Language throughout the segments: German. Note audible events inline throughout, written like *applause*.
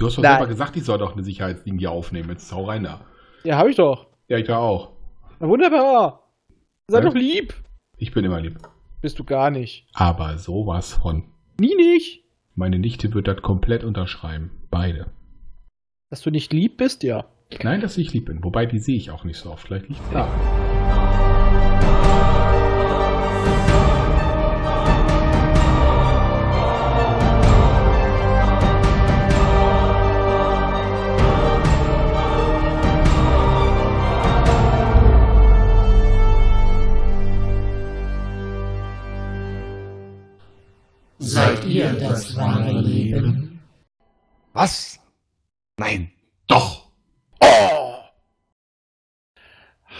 Du hast doch Nein. selber gesagt, ich soll doch eine Sicherheitslinie aufnehmen. Jetzt hau rein da. Ja, habe ich doch. Ja, ich da auch. Na, wunderbar. Sei Ja. doch lieb. Ich bin immer lieb. Bist du gar nicht. Aber sowas von. Nie nicht. Meine Nichte wird das komplett unterschreiben. Beide. Dass du nicht lieb bist, ja. Nein, dass ich lieb bin. Wobei, die sehe ich auch nicht so oft. Vielleicht liegt Ah. Ihr das wahre Leben? Was? Nein. Doch! Oh!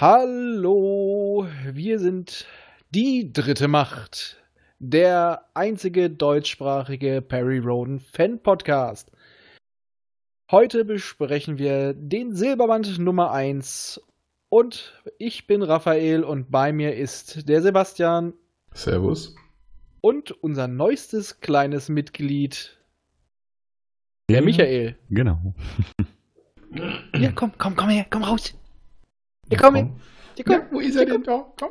Hallo, wir sind die dritte Macht. Der einzige deutschsprachige Perry Roden Fan Podcast. Heute besprechen wir den Silberband Nummer 1 und ich bin Raphael und bei mir ist der Sebastian Servus. Und unser neuestes kleines Mitglied, der Mhm. Michael. Genau. Ja, komm, komm, komm her, komm raus. Ja, komm her. Ja, komm. Ja, wo ist er denn da? Komm.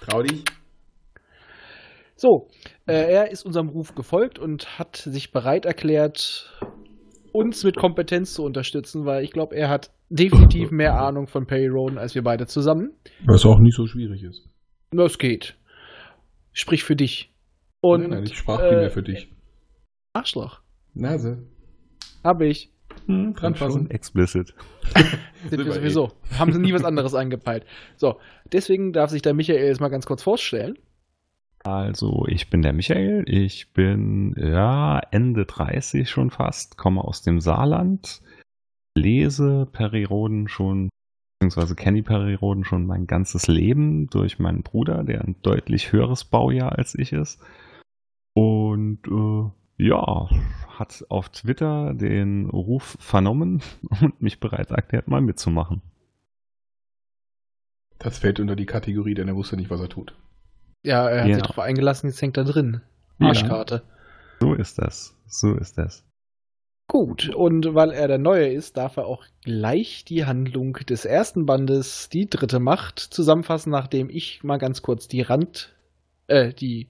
Trau dich. So, äh, er ist unserem Ruf gefolgt und hat sich bereit erklärt, uns mit Kompetenz zu unterstützen, weil ich glaube, er hat definitiv *laughs* mehr Ahnung von Perry Roden als wir beide zusammen. Was auch nicht so schwierig ist. Das geht. Sprich für dich. Und nein, nein, ich sprach äh, primär für dich. Arschloch. Nase. Hab ich. Hm, dran Schon explicit. *laughs* Sind wir wir sowieso. Haben sie nie was *laughs* anderes angepeilt. So, deswegen darf sich der Michael jetzt mal ganz kurz vorstellen. Also, ich bin der Michael. Ich bin, ja, Ende 30 schon fast, komme aus dem Saarland, lese Periroden schon, beziehungsweise kenne Periroden schon mein ganzes Leben durch meinen Bruder, der ein deutlich höheres Baujahr als ich ist. Und, äh, ja, hat auf Twitter den Ruf vernommen *laughs* und mich bereit erklärt, mal mitzumachen. Das fällt unter die Kategorie, denn er wusste nicht, was er tut. Ja, er hat Ja. sich drauf eingelassen, jetzt hängt er drin. Ja. Arschkarte. So ist das. So ist das. Gut, und weil er der Neue ist, darf er auch gleich die Handlung des ersten Bandes, die dritte Macht, zusammenfassen, nachdem ich mal ganz kurz die Rand, äh, die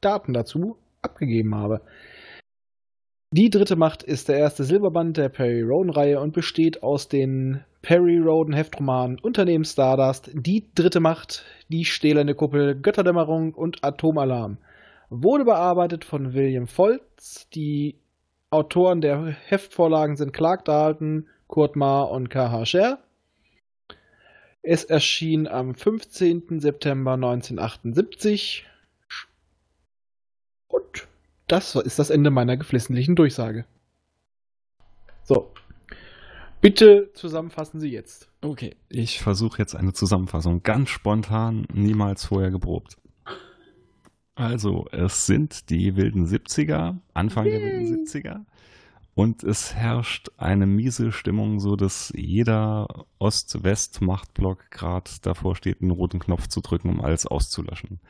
Daten dazu abgegeben habe. Die dritte Macht ist der erste Silberband der Perry Roden-Reihe und besteht aus den Perry Roden Heftromanen Unternehmen Stardust, Die dritte Macht, Die stählerne Kuppel, Götterdämmerung und Atomalarm. Wurde bearbeitet von William Foltz. Die Autoren der Heftvorlagen sind Clark Dalton, Kurt Maar und K.H. Scher. Es erschien am 15. September 1978. Und das ist das Ende meiner geflissentlichen Durchsage. So. Bitte zusammenfassen Sie jetzt. Okay, ich versuche jetzt eine Zusammenfassung. Ganz spontan, niemals vorher geprobt. Also, es sind die wilden 70er, Anfang der wilden 70er. Und es herrscht eine miese Stimmung, so dass jeder Ost-West-Machtblock gerade davor steht, einen roten Knopf zu drücken, um alles auszulöschen.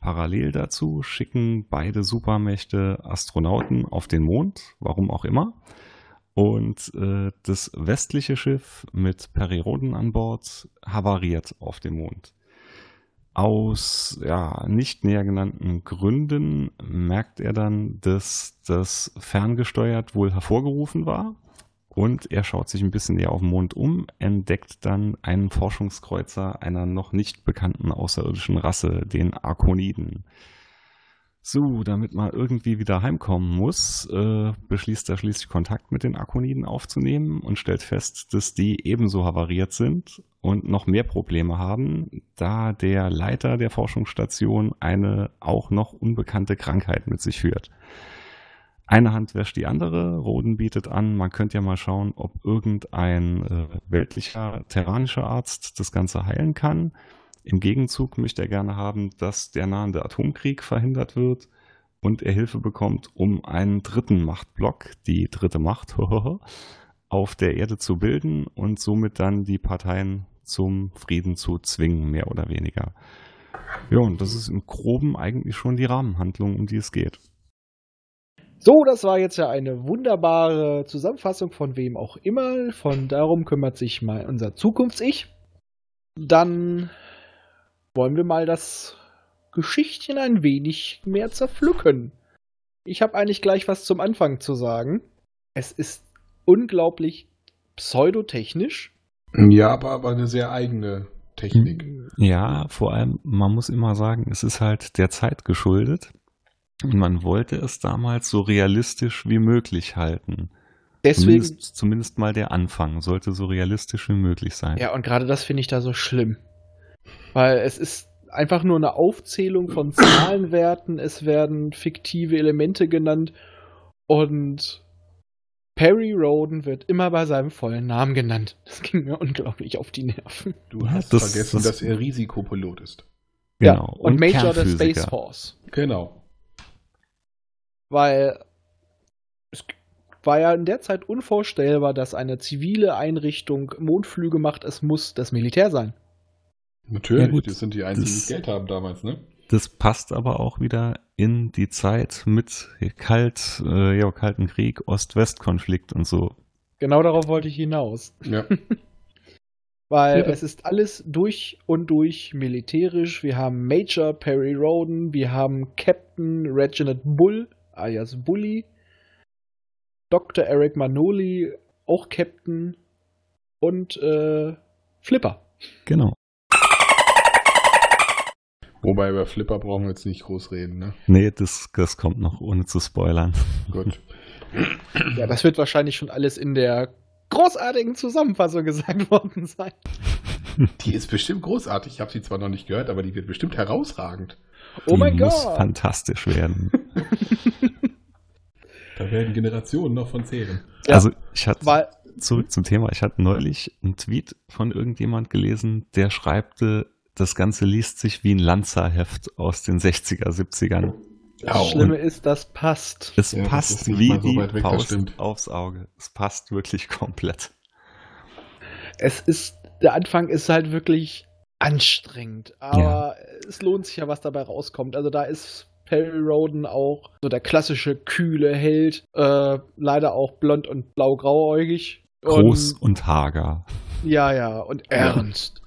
Parallel dazu schicken beide Supermächte Astronauten auf den Mond, warum auch immer. Und äh, das westliche Schiff mit Periroden an Bord havariert auf dem Mond. Aus ja, nicht näher genannten Gründen merkt er dann, dass das ferngesteuert wohl hervorgerufen war. Und er schaut sich ein bisschen näher auf dem Mond um, entdeckt dann einen Forschungskreuzer einer noch nicht bekannten außerirdischen Rasse, den Arkoniden. So, damit man irgendwie wieder heimkommen muss, äh, beschließt er schließlich Kontakt mit den Akoniden aufzunehmen und stellt fest, dass die ebenso havariert sind und noch mehr Probleme haben, da der Leiter der Forschungsstation eine auch noch unbekannte Krankheit mit sich führt. Eine Hand wäscht die andere. Roden bietet an, man könnte ja mal schauen, ob irgendein äh, weltlicher, terranischer Arzt das Ganze heilen kann. Im Gegenzug möchte er gerne haben, dass der nahende Atomkrieg verhindert wird und er Hilfe bekommt, um einen dritten Machtblock, die dritte Macht, *laughs* auf der Erde zu bilden und somit dann die Parteien zum Frieden zu zwingen, mehr oder weniger. Ja, und das ist im Groben eigentlich schon die Rahmenhandlung, um die es geht. So, das war jetzt ja eine wunderbare Zusammenfassung von wem auch immer. Von darum kümmert sich mal unser Zukunfts-Ich. Dann wollen wir mal das Geschichtchen ein wenig mehr zerpflücken. Ich habe eigentlich gleich was zum Anfang zu sagen. Es ist unglaublich pseudotechnisch. Ja, aber, aber eine sehr eigene Technik. Ja, vor allem, man muss immer sagen, es ist halt der Zeit geschuldet. Und man wollte es damals so realistisch wie möglich halten. Deswegen, Zumindest, zumindest mal der Anfang sollte so realistisch wie möglich sein. ja, und gerade das finde ich da so schlimm. Weil es ist einfach nur eine Aufzählung von *coughs* Zahlenwerten, es werden fiktive Elemente genannt und Perry Roden wird immer bei seinem vollen Namen genannt. Das ging mir unglaublich auf die Nerven. Du Ja, hast das- vergessen, das- dass er Risikopilot ist. Genau. und, Major der Kernphysiker. Space Force. Genau. Weil es war ja in der Zeit unvorstellbar, dass eine zivile Einrichtung Mondflüge macht. Es muss das Militär sein. Natürlich, Ja, gut. das sind die einzigen, die Das- Geld haben damals, ne? Das passt aber auch wieder in die Zeit mit kalt, äh, ja, Kalten Krieg, Ost-West-Konflikt und so. Genau darauf wollte ich hinaus. Ja. *laughs* Weil Ja, es ist alles durch und durch militärisch. Wir haben Major Perry Roden, wir haben Captain Reginald Bull, alias Bully, Dr. Eric Manoli, auch Captain und äh, Flipper. Genau. Wobei über Flipper brauchen wir jetzt nicht groß reden, ne? Nee, das, das kommt noch, ohne zu spoilern. Gut. Ja, das wird wahrscheinlich schon alles in der großartigen Zusammenfassung gesagt worden sein. Die ist bestimmt großartig. Ich habe sie zwar noch nicht gehört, aber die wird bestimmt herausragend. Oh mein Die muss Gott! fantastisch werden. *laughs* Da werden Generationen noch von zehren. Ja. Also ich hatte Weil, zurück zum Thema. Ich hatte neulich einen Tweet von irgendjemand gelesen, der schreibte, das Ganze liest sich wie ein Lanzerheft aus den 60er, 70ern. das Schlimme ist, das passt. Es Ja, passt wie so die weg, Faust aufs Auge. Es passt wirklich komplett. Es ist, der Anfang ist halt wirklich anstrengend, aber es lohnt sich ja, was dabei rauskommt. Also da ist Perry Roden auch so der klassische kühle Held, äh, leider auch blond und blau-grauäugig. Groß Und, und hager. ja, ja, und ernst.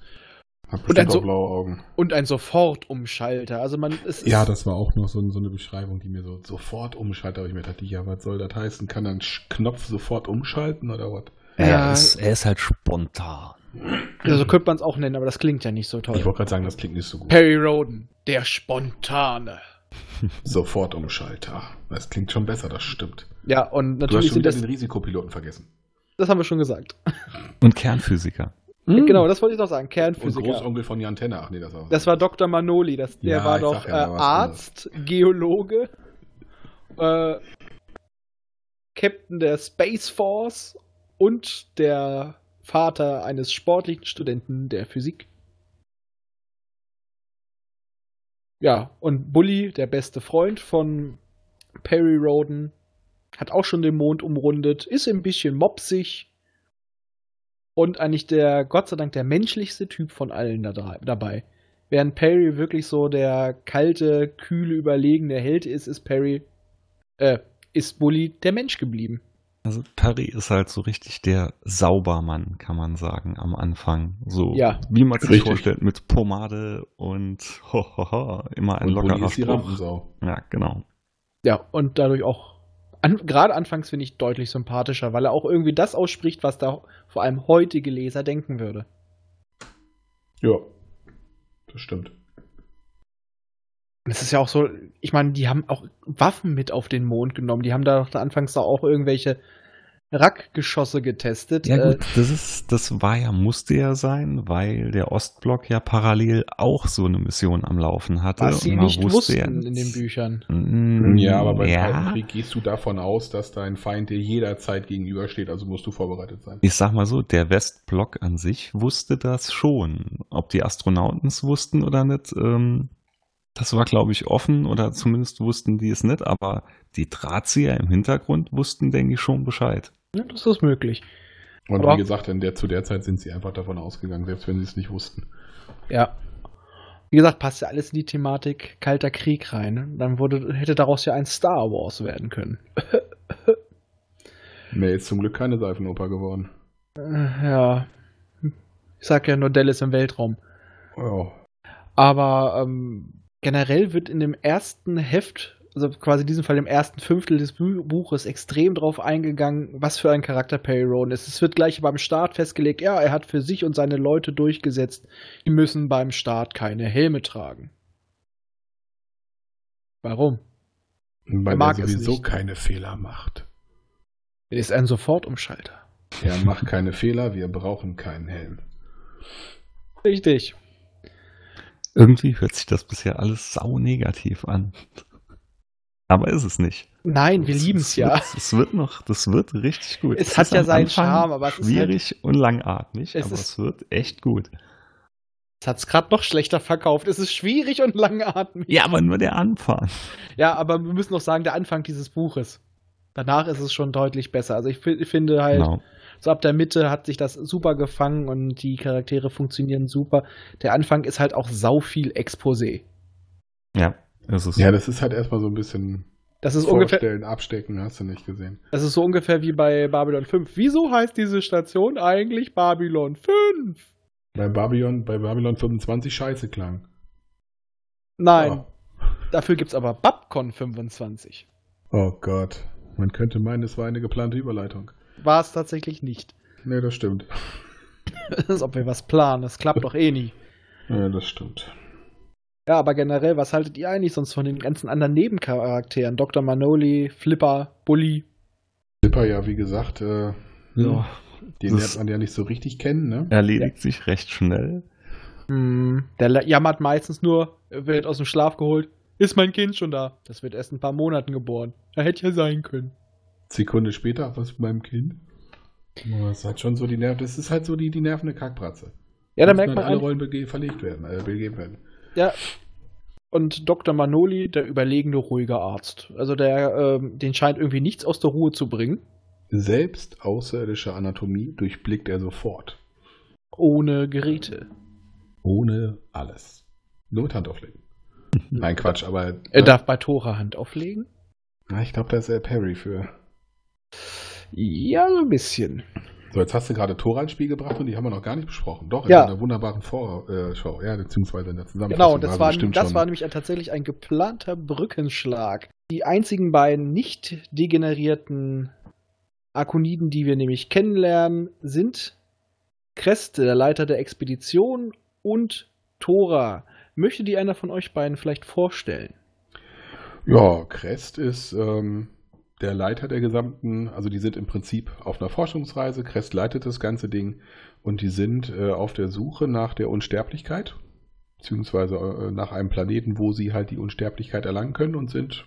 Hab Und auch so- blaue Augen. Und ein Sofortumschalter. Also man es ist, Ja, das war auch noch so, so eine Beschreibung, die mir so sofort umschaltet. Aber ich mir dachte, ja, was soll das heißen? Kann ein Knopf sofort umschalten oder was? Ja. Er, ist, er ist halt spontan. Ja, so könnte man es auch nennen, aber das klingt ja nicht so Ich toll. wollte gerade sagen, das klingt nicht so gut. Perry Roden, der Spontane. *laughs* Sofort Umschalter. Das klingt schon besser, das stimmt. Ja, und Du hast natürlich schon sind wieder das, den Risikopiloten vergessen. das haben wir schon gesagt. Und Kernphysiker. Genau, das wollte ich noch sagen. Und Kernphysiker. Großonkel von Jan Tenner. Ach nee, das war. Das war Dr. Manoli, das, der Ja, war ich doch ja, äh, Arzt, Geologe, äh, Captain der Space Force und der Vater eines sportlichen Studenten der Physik. Ja, und Bully, der beste Freund von Perry Roden, hat auch schon den Mond umrundet, ist ein bisschen mopsig und eigentlich der, Gott sei Dank, der menschlichste Typ von allen da dabei. Während Perry wirklich so der kalte, kühle, überlegene Held ist, ist Perry, äh, ist Bully der Mensch geblieben. Also Perry ist halt so richtig der Saubermann, kann man sagen, am Anfang. So Ja. wie man sich vorstellt, mit Pomade und ho, ho, ho, immer ein und lockerer ist die. Rampensau. Ja, genau. Ja, und dadurch auch, an, gerade anfangs finde ich deutlich sympathischer, weil er auch irgendwie das ausspricht, was da vor allem heutige Leser denken würde. Ja. Das stimmt. Es ist ja auch so, ich meine, die haben auch Waffen mit auf den Mond genommen. Die haben da doch anfangs da auch irgendwelche Rackgeschosse getestet. Ja Äh, gut, das ist, das war ja, musste ja sein, weil der Ostblock ja parallel auch so eine Mission am Laufen hatte. was sie nicht wusste wussten ja in den Büchern. Mm, Ja, aber beim ja. Kalten Krieg gehst du davon aus, dass dein Feind dir jederzeit gegenübersteht, also musst du vorbereitet sein. Ich sag mal so, der Westblock an sich wusste das schon. Ob die Astronauten es wussten oder nicht, ähm, das war, glaube ich, offen oder zumindest wussten die es nicht, aber die Drahtzieher im Hintergrund wussten, denke ich, schon Bescheid. Ja, das ist möglich. Und Aber- wie gesagt, in der, zu der Zeit sind sie einfach davon ausgegangen, selbst wenn sie es nicht wussten. Ja. Wie gesagt, passt ja alles in die Thematik Kalter Krieg rein. ne? Dann wurde, hätte daraus ja ein Star Wars werden können. *laughs* Nee, ist zum Glück keine Seifenoper geworden. Äh, ja. Ich sag ja nur Dallas im Weltraum. Ja. Aber ähm, generell wird in dem ersten Heft, also quasi in diesem Fall im ersten Fünftel des Bu Buches, extrem drauf eingegangen, was für ein Charakter Perry Rowan ist. Es wird gleich beim Start festgelegt, ja, er hat für sich und seine Leute durchgesetzt, die müssen beim Start keine Helme tragen. Weil Warum? er mag es sowieso nicht. keine Fehler macht. Er ist ein Sofortumschalter. Er macht keine Fehler, wir brauchen keinen Helm. Richtig. Irgendwie hört sich das bisher alles sau negativ an. Aber ist es nicht. Nein, wir Es- lieben es es ja. Es wird noch, das wird richtig gut. Es hat ist ja seinen Anfang Charme, aber es ist halt- schwierig und langatmig, Es aber ist- es wird echt gut. Es hat es gerade noch schlechter verkauft. Es ist schwierig und langatmig. Ja, aber nur der Anfang. Ja, aber wir müssen noch sagen, der Anfang dieses Buches. Danach ist es schon deutlich besser. Also ich fi- finde halt, Genau. So ab der Mitte hat sich das super gefangen und die Charaktere funktionieren super. Der Anfang ist halt auch sau viel Exposé. Ja, es ist Ja, das ist halt erstmal so ein bisschen Das ist ungefähr, Vorstellen, abstecken, hast du nicht gesehen. das ist so ungefähr wie bei Babylon 5. Wieso heißt diese Station eigentlich Babylon 5? Bei Babylon, bei Babylon 25 scheiße klang. Nein, dafür gibt's aber Babcon 25. Oh. oh Gott. Man könnte meinen, es war eine geplante Überleitung. War es tatsächlich nicht. Nee, das stimmt. *laughs* Als ob wir was planen. Das klappt doch eh nie. Ja, das stimmt. Ja, aber generell, was haltet ihr eigentlich sonst von den ganzen anderen Nebencharakteren? Dr. Manoli, Flipper, Bully. Zipper ja, wie gesagt, äh, ja, den Das- lernt man ja nicht so richtig kennen, ne? erledigt sich recht schnell. Hm, der jammert meistens nur, er wird aus dem Schlaf geholt. Ist mein Kind schon da? Das wird erst in ein paar Monaten geboren. Er hätte ja sein können. Sekunde später, was mit meinem Kind? Das ist halt schon so die Nerven, das ist halt so die, die nervende Kackbratze. Ja, da merkt man alle Rollen verlegt werden, äh, begeben werden. ja. Und Dr. Manoli, der überlegene, ruhige Arzt. Also der, ähm, den scheint irgendwie nichts aus der Ruhe zu bringen. Selbst außerirdische Anatomie durchblickt er sofort. Ohne Geräte. Ohne alles. Nur mit Hand auflegen. *laughs* Nein, Quatsch, aber. Er darf bei Tora Hand auflegen. Na, ich glaube, da ist er Perry für. Ja, so ein bisschen. So, jetzt hast du gerade Tora ins Spiel gebracht und die haben wir noch gar nicht besprochen. Doch, in Ja. einer wunderbaren Vorschau, ja, beziehungsweise in der Zusammenfassung. Genau, das, war das schon. war nämlich ein, tatsächlich ein geplanter Brückenschlag. Die einzigen beiden nicht degenerierten Akoniden, die wir nämlich kennenlernen, sind Crest, der Leiter der Expedition, und Tora. Möchte die einer von euch beiden vielleicht vorstellen? Ja, Crest ist ähm, der Leiter der gesamten, also die sind im Prinzip auf einer Forschungsreise. Crest leitet das ganze Ding und die sind äh, auf der Suche nach der Unsterblichkeit, beziehungsweise äh, nach einem Planeten, wo sie halt die Unsterblichkeit erlangen können und sind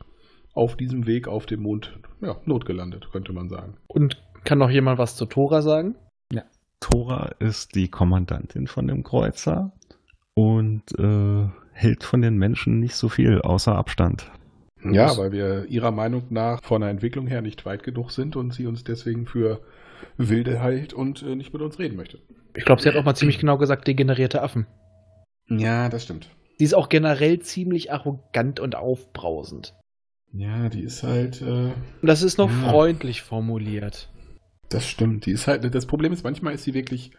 auf diesem Weg auf dem Mond ja, notgelandet, könnte man sagen. Und kann noch jemand was zu Tora sagen? Tora ist die Kommandantin von dem Kreuzer und äh, hält von den Menschen nicht so viel außer Abstand. Ja, Das- weil wir ihrer Meinung nach von der Entwicklung her nicht weit genug sind und sie uns deswegen für wilde hält und äh, nicht mit uns reden möchte. Ich glaube, sie hat auch mal ziemlich genau gesagt, degenerierte Affen. Ja, das stimmt. Sie ist auch generell ziemlich arrogant und aufbrausend. Ja, die ist halt. Äh, das ist noch Ja. freundlich formuliert. Das stimmt. Die ist halt, das Problem ist, manchmal ist sie wirklich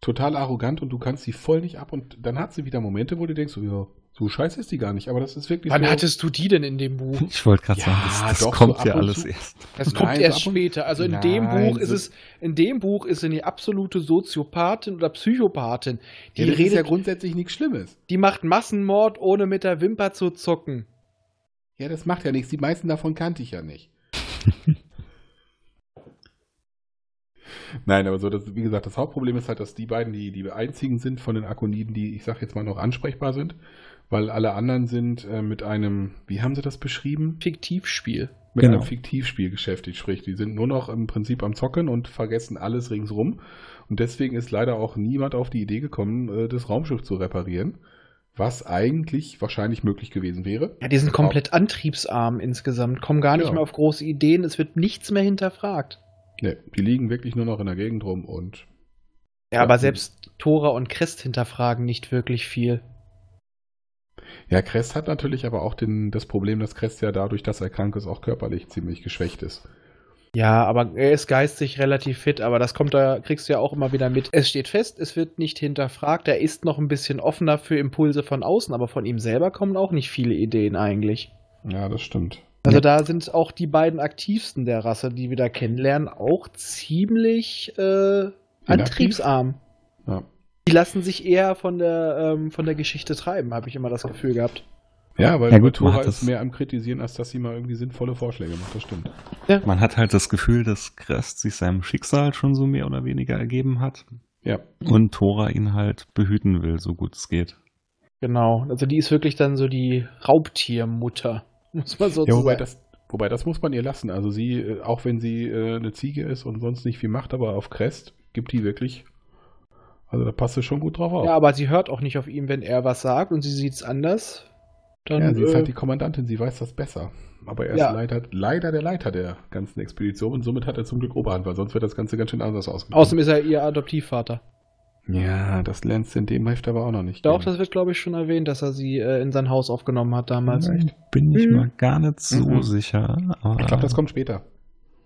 total arrogant und du kannst sie voll nicht ab und dann hat sie wieder Momente, wo du denkst, so, ja, so scheiße ist die gar nicht, aber das ist wirklich Wann so. hattest du die denn in dem Buch? *laughs* Ich wollte gerade Ja, sagen, das, das doch, kommt so ja alles zu. erst. Das Nein, kommt so erst später. Also in dem Nein, Buch ist so- es, in dem Buch ist sie eine absolute Soziopathin oder Psychopathin. Die ja, das ist ja redet, grundsätzlich nichts Schlimmes. die macht Massenmord, ohne mit der Wimper zu zucken. Ja, das macht ja nichts. Die meisten davon kannte ich ja nicht. *laughs* Nein, aber so, das, wie gesagt, das Hauptproblem ist halt, dass die beiden die, die einzigen sind von den Akoniden, die, ich sag jetzt mal, noch ansprechbar sind, weil alle anderen sind äh, mit einem, wie haben sie das beschrieben? Fiktivspiel. Mit Genau. einem Fiktivspiel beschäftigt, sprich, die sind nur noch im Prinzip am Zocken und vergessen alles ringsrum. Und deswegen ist leider auch niemand auf die Idee gekommen, äh, das Raumschiff zu reparieren, was eigentlich wahrscheinlich möglich gewesen wäre. Ja, die sind komplett antriebsarm insgesamt, kommen gar nicht Ja. mehr auf große Ideen, es wird nichts mehr hinterfragt. Ne, die liegen wirklich nur noch in der Gegend rum und Ja, Ja. aber selbst Tora und Crest hinterfragen nicht wirklich viel. Ja, Crest hat natürlich aber auch den, das Problem, dass Crest ja dadurch, dass er krank ist, auch körperlich ziemlich geschwächt ist. Ja, aber er ist geistig relativ fit, aber das kommt da, kriegst du ja auch immer wieder mit. Es steht fest, es wird nicht hinterfragt, er ist noch ein bisschen offener für Impulse von außen, aber von ihm selber kommen auch nicht viele Ideen eigentlich. Ja, das stimmt. Also Ja. da sind auch die beiden aktivsten der Rasse, die wir da kennenlernen, auch ziemlich äh, antriebsarm. Ja. Die lassen sich eher von der, ähm, von der Geschichte treiben, habe ich immer das Gefühl gehabt. Ja, weil Ja, ja, gut, man Tora hat ist mehr am Kritisieren, als dass sie mal irgendwie sinnvolle Vorschläge macht. Das stimmt. Man hat halt das Gefühl, dass Crest sich seinem Schicksal schon so mehr oder weniger ergeben hat Ja. und Thora ihn halt behüten will, so gut es geht. Genau. Also die ist wirklich dann so die Raubtiermutter, *laughs* muss man so Ja, wobei sagen. das, wobei das muss man ihr lassen. Also sie, äh, auch wenn sie äh, eine Ziege ist und sonst nicht viel macht, aber auf Crest gibt die wirklich. Also da passt sie schon gut drauf auf. Ja, aber sie hört auch nicht auf ihn, wenn er was sagt und sie sieht es anders. Dann, Ja, sie ist äh, halt die Kommandantin, sie weiß das besser. Aber er ist Ja. leider, leider der Leiter der ganzen Expedition und somit hat er zum Glück Oberhand, weil sonst wird das Ganze ganz schön anders ausgegangen. außerdem ist er ihr Adoptivvater. ja, das lernst du in dem Heft aber auch noch nicht. Doch, kennen. das wird, glaube ich, schon erwähnt, dass er sie äh, in sein Haus aufgenommen hat damals. Nein, bin ich Mhm. mal gar nicht so Mhm. sicher. Aber ich glaube, das kommt später.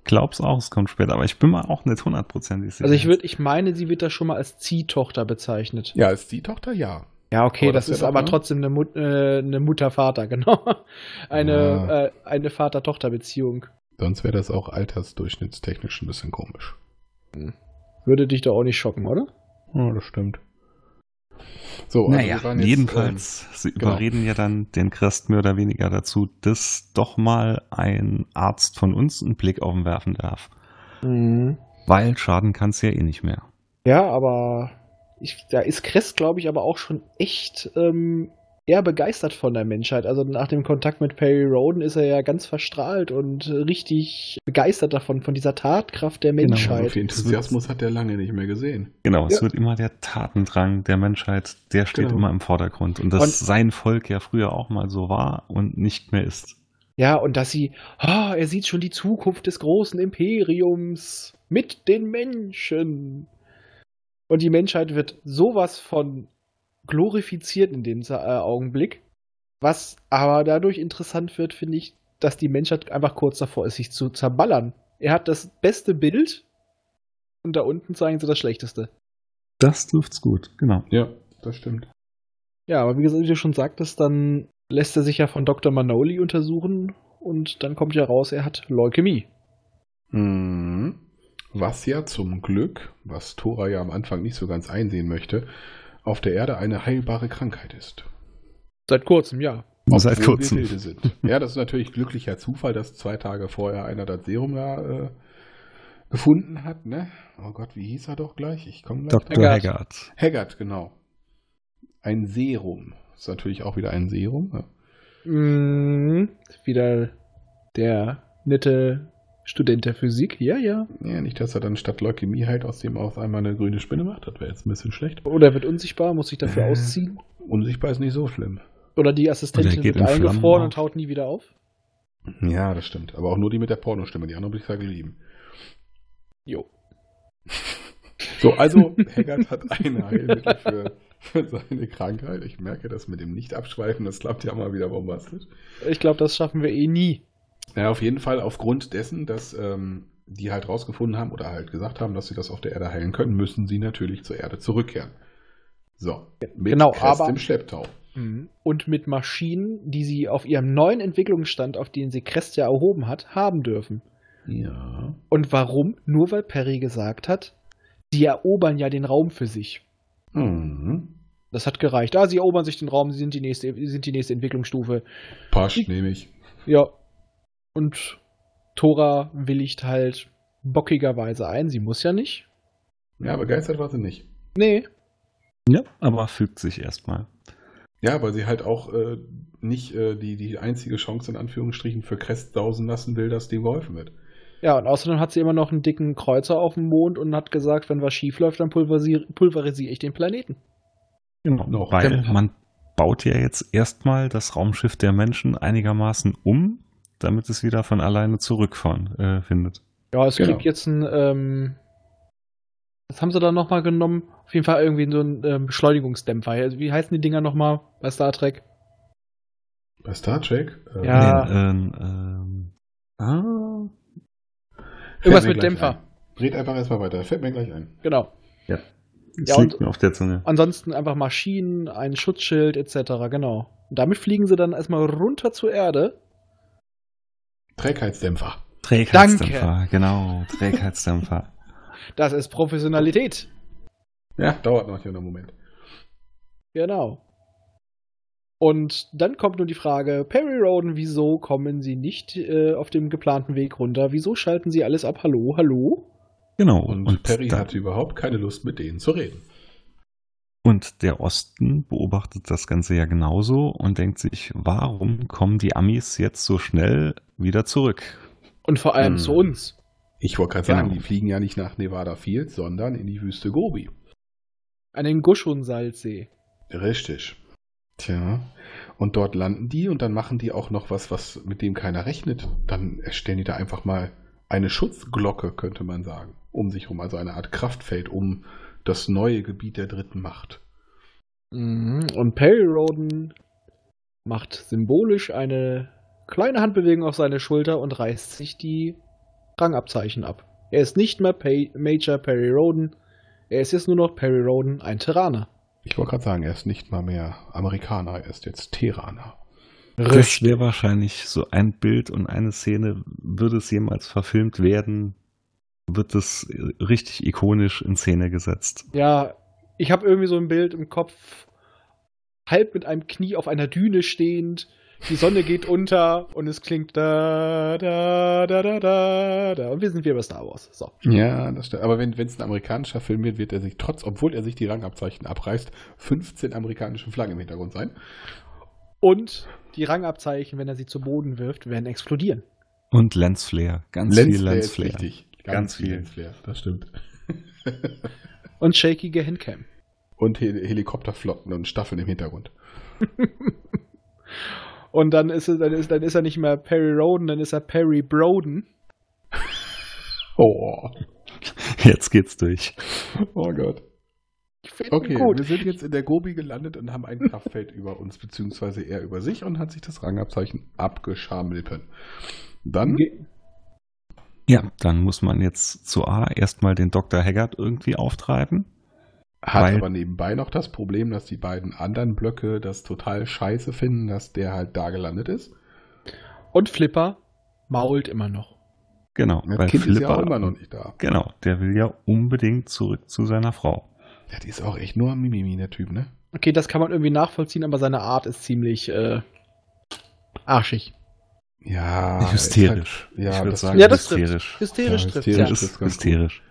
Glaub's auch, es kommt später, aber ich bin mal auch nicht hundertprozentig sicher. Also ich würde, ich meine, sie wird da schon mal als Ziehtochter bezeichnet. Ja, ist die Tochter, ja. Ja, okay, das, das ist aber trotzdem eine, Mut, äh, eine Mutter-Vater, *laughs* genau. Eine, Ja. äh, eine Vater-Tochter-Beziehung. Sonst wäre das auch altersdurchschnittstechnisch ein bisschen komisch. Würde dich doch auch nicht schocken, oder? Ja, das stimmt. So, also naja, jetzt, jedenfalls, sie genau. überreden ja dann den Crest mehr oder weniger dazu, dass doch mal ein Arzt von uns einen Blick auf ihn werfen darf. Mhm. Weil schaden kann's ja eh nicht mehr. Ja, aber ich, da ist Kress, glaube ich, aber auch schon echt ähm, eher begeistert von der Menschheit. Also nach dem Kontakt mit Perry Roden ist er ja ganz verstrahlt und richtig begeistert davon, von dieser Tatkraft der Genau, Menschheit. so viel Enthusiasmus hat er lange nicht mehr gesehen. Genau, es Ja. wird immer der Tatendrang der Menschheit, der steht Genau. immer im Vordergrund. Und dass Und- sein Volk ja früher auch mal so war und nicht mehr ist. Ja, und dass sie, ah, er sieht schon die Zukunft des großen Imperiums mit den Menschen. Und die Menschheit wird sowas von glorifiziert in dem äh, Augenblick. Was aber dadurch interessant wird, finde ich, dass die Menschheit einfach kurz davor ist, sich zu zerballern. Er hat das beste Bild und da unten zeigen sie das schlechteste. Das trifft's gut, genau. Ja, das stimmt. Ja, aber wie gesagt, wie du schon sagtest, dann lässt er sich ja von Dr. Manoli untersuchen und dann kommt ja raus, er hat Leukämie. Mhm. Was ja zum Glück, was Thora ja am Anfang nicht so ganz einsehen möchte, auf der Erde eine heilbare Krankheit ist. Seit kurzem, ja. Seit Obwohl kurzem. Wir wilde sind. Ja, das ist natürlich glücklicher Zufall, dass zwei Tage vorher einer das Serum da äh, gefunden hat, ne? Oh Gott, wie hieß er doch gleich? Ich komme gleich. Dr. Haggard. Haggard. Genau. Ein Serum. Ist natürlich auch wieder ein Serum. Ja. Mhm. Wieder der nette Student der Physik. Ja, ja. Ja, nicht, dass er dann statt Leukämie halt aus dem aus einmal eine grüne Spinne macht. Das wäre jetzt ein bisschen schlecht. Oder er wird unsichtbar, muss sich dafür Äh. ausziehen. Unsichtbar ist nicht so schlimm. Oder die Assistentin wird eingefroren und taut nie wieder auf. Ja, das stimmt. Aber auch nur die mit der Pornostimme. Die anderen würde ich sagen lieben. Jo. *laughs* So, also *laughs* Haggard hat ein Heilmittel für, für seine Krankheit. Ich merke das mit dem Nicht-Abschweifen, das klappt ja mal wieder bombastisch. Ich glaube, das schaffen wir eh nie. Ja, auf jeden Fall aufgrund dessen, dass ähm, die halt rausgefunden haben oder halt gesagt haben, dass sie das auf der Erde heilen können, müssen sie natürlich zur Erde zurückkehren. So, mit Genau, Crest aber- im Schlepptau. Und mit Maschinen, die sie auf ihrem neuen Entwicklungsstand, auf den sie Crest ja erhoben hat, haben dürfen. Ja. Und warum? Nur weil Perry gesagt hat, sie erobern ja den Raum für sich. Mhm. Das hat gereicht. Ah, sie erobern sich den Raum, sie sind die nächste, sie sind die nächste Entwicklungsstufe. Passt, nehme ich. Ja. Und Tora willigt halt bockigerweise ein. Sie muss ja nicht. Ja, begeistert war sie nicht. Nee. Ja, aber fügt sich erstmal. Ja, weil sie halt auch äh, nicht äh, die, die einzige Chance in Anführungsstrichen für Crest sausen lassen will, dass dem geholfen wird. Ja, und außerdem hat sie immer noch einen dicken Kreuzer auf dem Mond und hat gesagt, wenn was schief läuft, dann pulverisiere pulverisiere ich den Planeten. Genau. Noch. Weil Genau. man baut ja jetzt erstmal das Raumschiff der Menschen einigermaßen um, damit es wieder von alleine zurückfahren äh, findet. Ja, es Genau. kriegt jetzt ein, ähm, was haben sie da nochmal genommen? Auf jeden Fall irgendwie so ein ähm, Beschleunigungsdämpfer. Also, wie heißen die Dinger nochmal bei Star Trek? Bei Star Trek? Äh, Ja. Nee, ähm, ähm, ah, Irgendwas mit Dämpfer. ein. Red einfach erstmal weiter. Fällt mir gleich ein. Genau. es Ja, liegt und- mir auf der Zunge. Ansonsten einfach Maschinen, ein Schutzschild etc. Genau. Und damit fliegen sie dann erstmal runter zur Erde. Trägheitsdämpfer. Trägheitsdämpfer, genau, Trägheitsdämpfer. *laughs* Das ist Professionalität. Ja, dauert noch hier einen Moment. Genau. Und dann kommt nun die Frage, Perry Roden, wieso kommen Sie nicht äh, auf dem geplanten Weg runter? Wieso schalten Sie alles ab? Hallo, hallo? Genau. Und, Perry da- hatte überhaupt keine Lust, mit denen zu reden. Und der Osten beobachtet das Ganze ja genauso und denkt sich, warum kommen die Amis jetzt so schnell wieder zurück? Und vor allem Hm. zu uns. Ich wollte gerade sagen, Genau. die fliegen ja nicht nach Nevada Fields, sondern in die Wüste Gobi. An den Gushun-Salzsee. Richtig. Tja. Und dort landen die und dann machen die auch noch was, was mit dem keiner rechnet. Dann erstellen die da einfach mal eine Schutzglocke, könnte man sagen, um sich rum, also eine Art Kraftfeld um das neue Gebiet der dritten Macht. Mhm. Und Perry Roden macht symbolisch eine kleine Handbewegung auf seine Schulter und reißt sich die Rangabzeichen ab. Er ist nicht mehr Pay Major Perry Roden. Er ist jetzt nur noch Perry Roden, ein Terraner. Ich wollte gerade sagen, er ist nicht mal mehr Amerikaner, er ist jetzt Terraner. Das wäre wahrscheinlich so ein Bild und eine Szene, würde es jemals verfilmt werden, wird es richtig ikonisch in Szene gesetzt. Ja, ich habe irgendwie so ein Bild im Kopf, halb mit einem Knie auf einer Düne stehend. Die Sonne geht unter und es klingt da, da, da, da, da, da. Und wir sind wieder bei Star Wars. So. Ja, das stimmt. Aber wenn es ein amerikanischer Film wird, wird er sich trotz, obwohl er sich die Rangabzeichen abreißt, 15 amerikanischen Flaggen im Hintergrund sein. Und die Rangabzeichen, wenn er sie zu Boden wirft, werden explodieren. Und Lensflare, ganz viel Lensflare ist Lensflare. Ganz, Ganz viel viel. Lensflare, das stimmt. *laughs* Und shakige Handcam. Und Hel Helikopterflotten und Staffeln im Hintergrund. *laughs* Und dann ist, es, dann, ist, dann ist er nicht mehr Perry Roden, dann ist er Perry Broden. *laughs* Oh, Jetzt geht's durch. oh Gott. Okay, gut. wir sind jetzt in der Gobi gelandet und haben ein Kraftfeld über uns, beziehungsweise er über sich und hat sich das Rangabzeichen abgeschamilpen. Dann Ge- Ja, dann muss man jetzt zu A erstmal den Dr. Haggard irgendwie auftreiben. hat weil- aber nebenbei noch das Problem, dass die beiden anderen Blöcke das total scheiße finden, dass der halt da gelandet ist. Und Flipper mault immer noch. Genau, Das weil Kind ist ja Flipper, auch immer noch nicht da. genau, der will ja unbedingt zurück zu seiner Frau. Ja, die ist auch echt nur ein Mimimi, der Typ, ne? Okay, das kann man irgendwie nachvollziehen, aber seine Art ist ziemlich äh, arschig. Ja. hysterisch. halt- ja, ich würde das- sagen, Ja, das trifft. hysterisch. Hysterisch Ja, trifft hysterisch ja. Das ist hysterisch.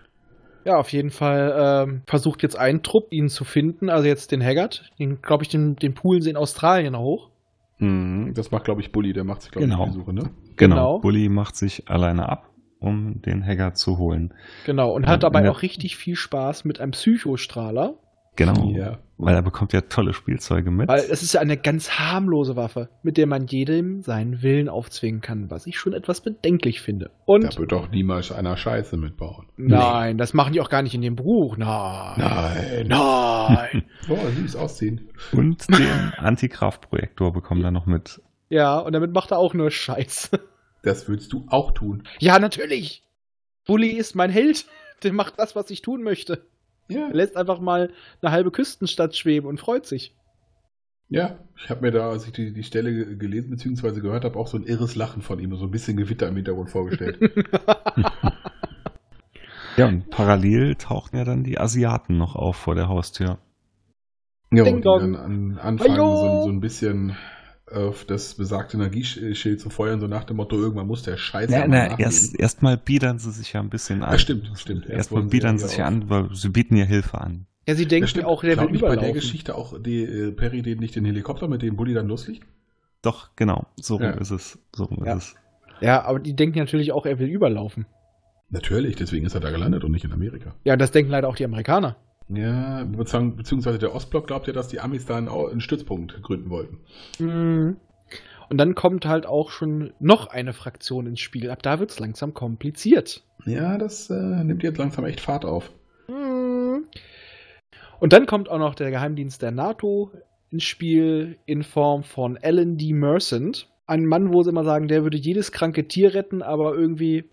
Ja, auf jeden Fall ähm, versucht jetzt ein Trupp, ihn zu finden. Also jetzt den Haggard. Den, glaube ich, den, den poolen sie in Australien hoch. Mhm, das macht, glaube ich, Bully, der macht sich, glaube Genau. ich, die Suche, ne? Genau. Genau. Bully macht sich alleine ab, um den Haggard zu holen. Genau. Und Ja, hat dabei auch richtig viel Spaß mit einem Psychostrahler. Genau. Ja. Weil er bekommt ja tolle Spielzeuge mit. Weil es ist ja eine ganz harmlose Waffe, mit der man jedem seinen Willen aufzwingen kann, was ich schon etwas bedenklich finde. Und Da wird doch niemals einer Scheiße mitbauen. nein, das machen die auch gar nicht in dem Buch. Nein. Nein. Nein. *laughs* Boah, süß ausziehen. Und den Antikraftprojektor bekommt er noch mit. ja, und damit macht er auch nur Scheiße. Das würdest du auch tun. Ja, natürlich. Bully ist mein Held. Der macht das, was ich tun möchte. Ja. Er lässt einfach mal eine halbe Küstenstadt schweben und freut sich. Ja, ich habe mir da, als ich die, die Stelle ge- gelesen bzw. gehört habe, auch so ein irres Lachen von ihm, so ein bisschen Gewitter im Hintergrund vorgestellt. *laughs* Ja, und parallel tauchen ja dann die Asiaten noch auf vor der Haustür. ja, Ding und die dann an, anfangen, so, so ein bisschen auf das besagte Energieschild zu feuern, so nach dem Motto, irgendwann muss der Scheiß ja na, nachgeben. erst erstmal biedern sie sich ja ein bisschen an. Ah, stimmt, stimmt. Erst Erstmal sie biedern ja sie sich wieder an, weil sie bieten ja Hilfe an. Ja, sie Ja, denken stimmt. auch, der Glaub will nicht bei der überlaufen. Geschichte auch die, äh, Perry den nicht den Helikopter, mit dem Bully dann losfliegt? Doch, genau, so rum Ja. ist es. So rum Ja. ist es. Ja, aber die denken natürlich auch, er will überlaufen. Natürlich, deswegen ist er da gelandet und nicht in Amerika. Ja, das denken leider auch die Amerikaner. Ja, beziehungs- beziehungsweise der Ostblock glaubt ja, dass die Amis da einen, einen Stützpunkt gründen wollten. Mhm. Und dann kommt halt auch schon noch eine Fraktion ins Spiel. Ab da wird es langsam kompliziert. Ja, das äh, nimmt jetzt langsam echt Fahrt auf. Mhm. Und dann kommt auch noch der Geheimdienst der NATO ins Spiel in Form von Alan D. Mercent. Ein Mann, wo sie immer sagen, der würde jedes kranke Tier retten, aber irgendwie,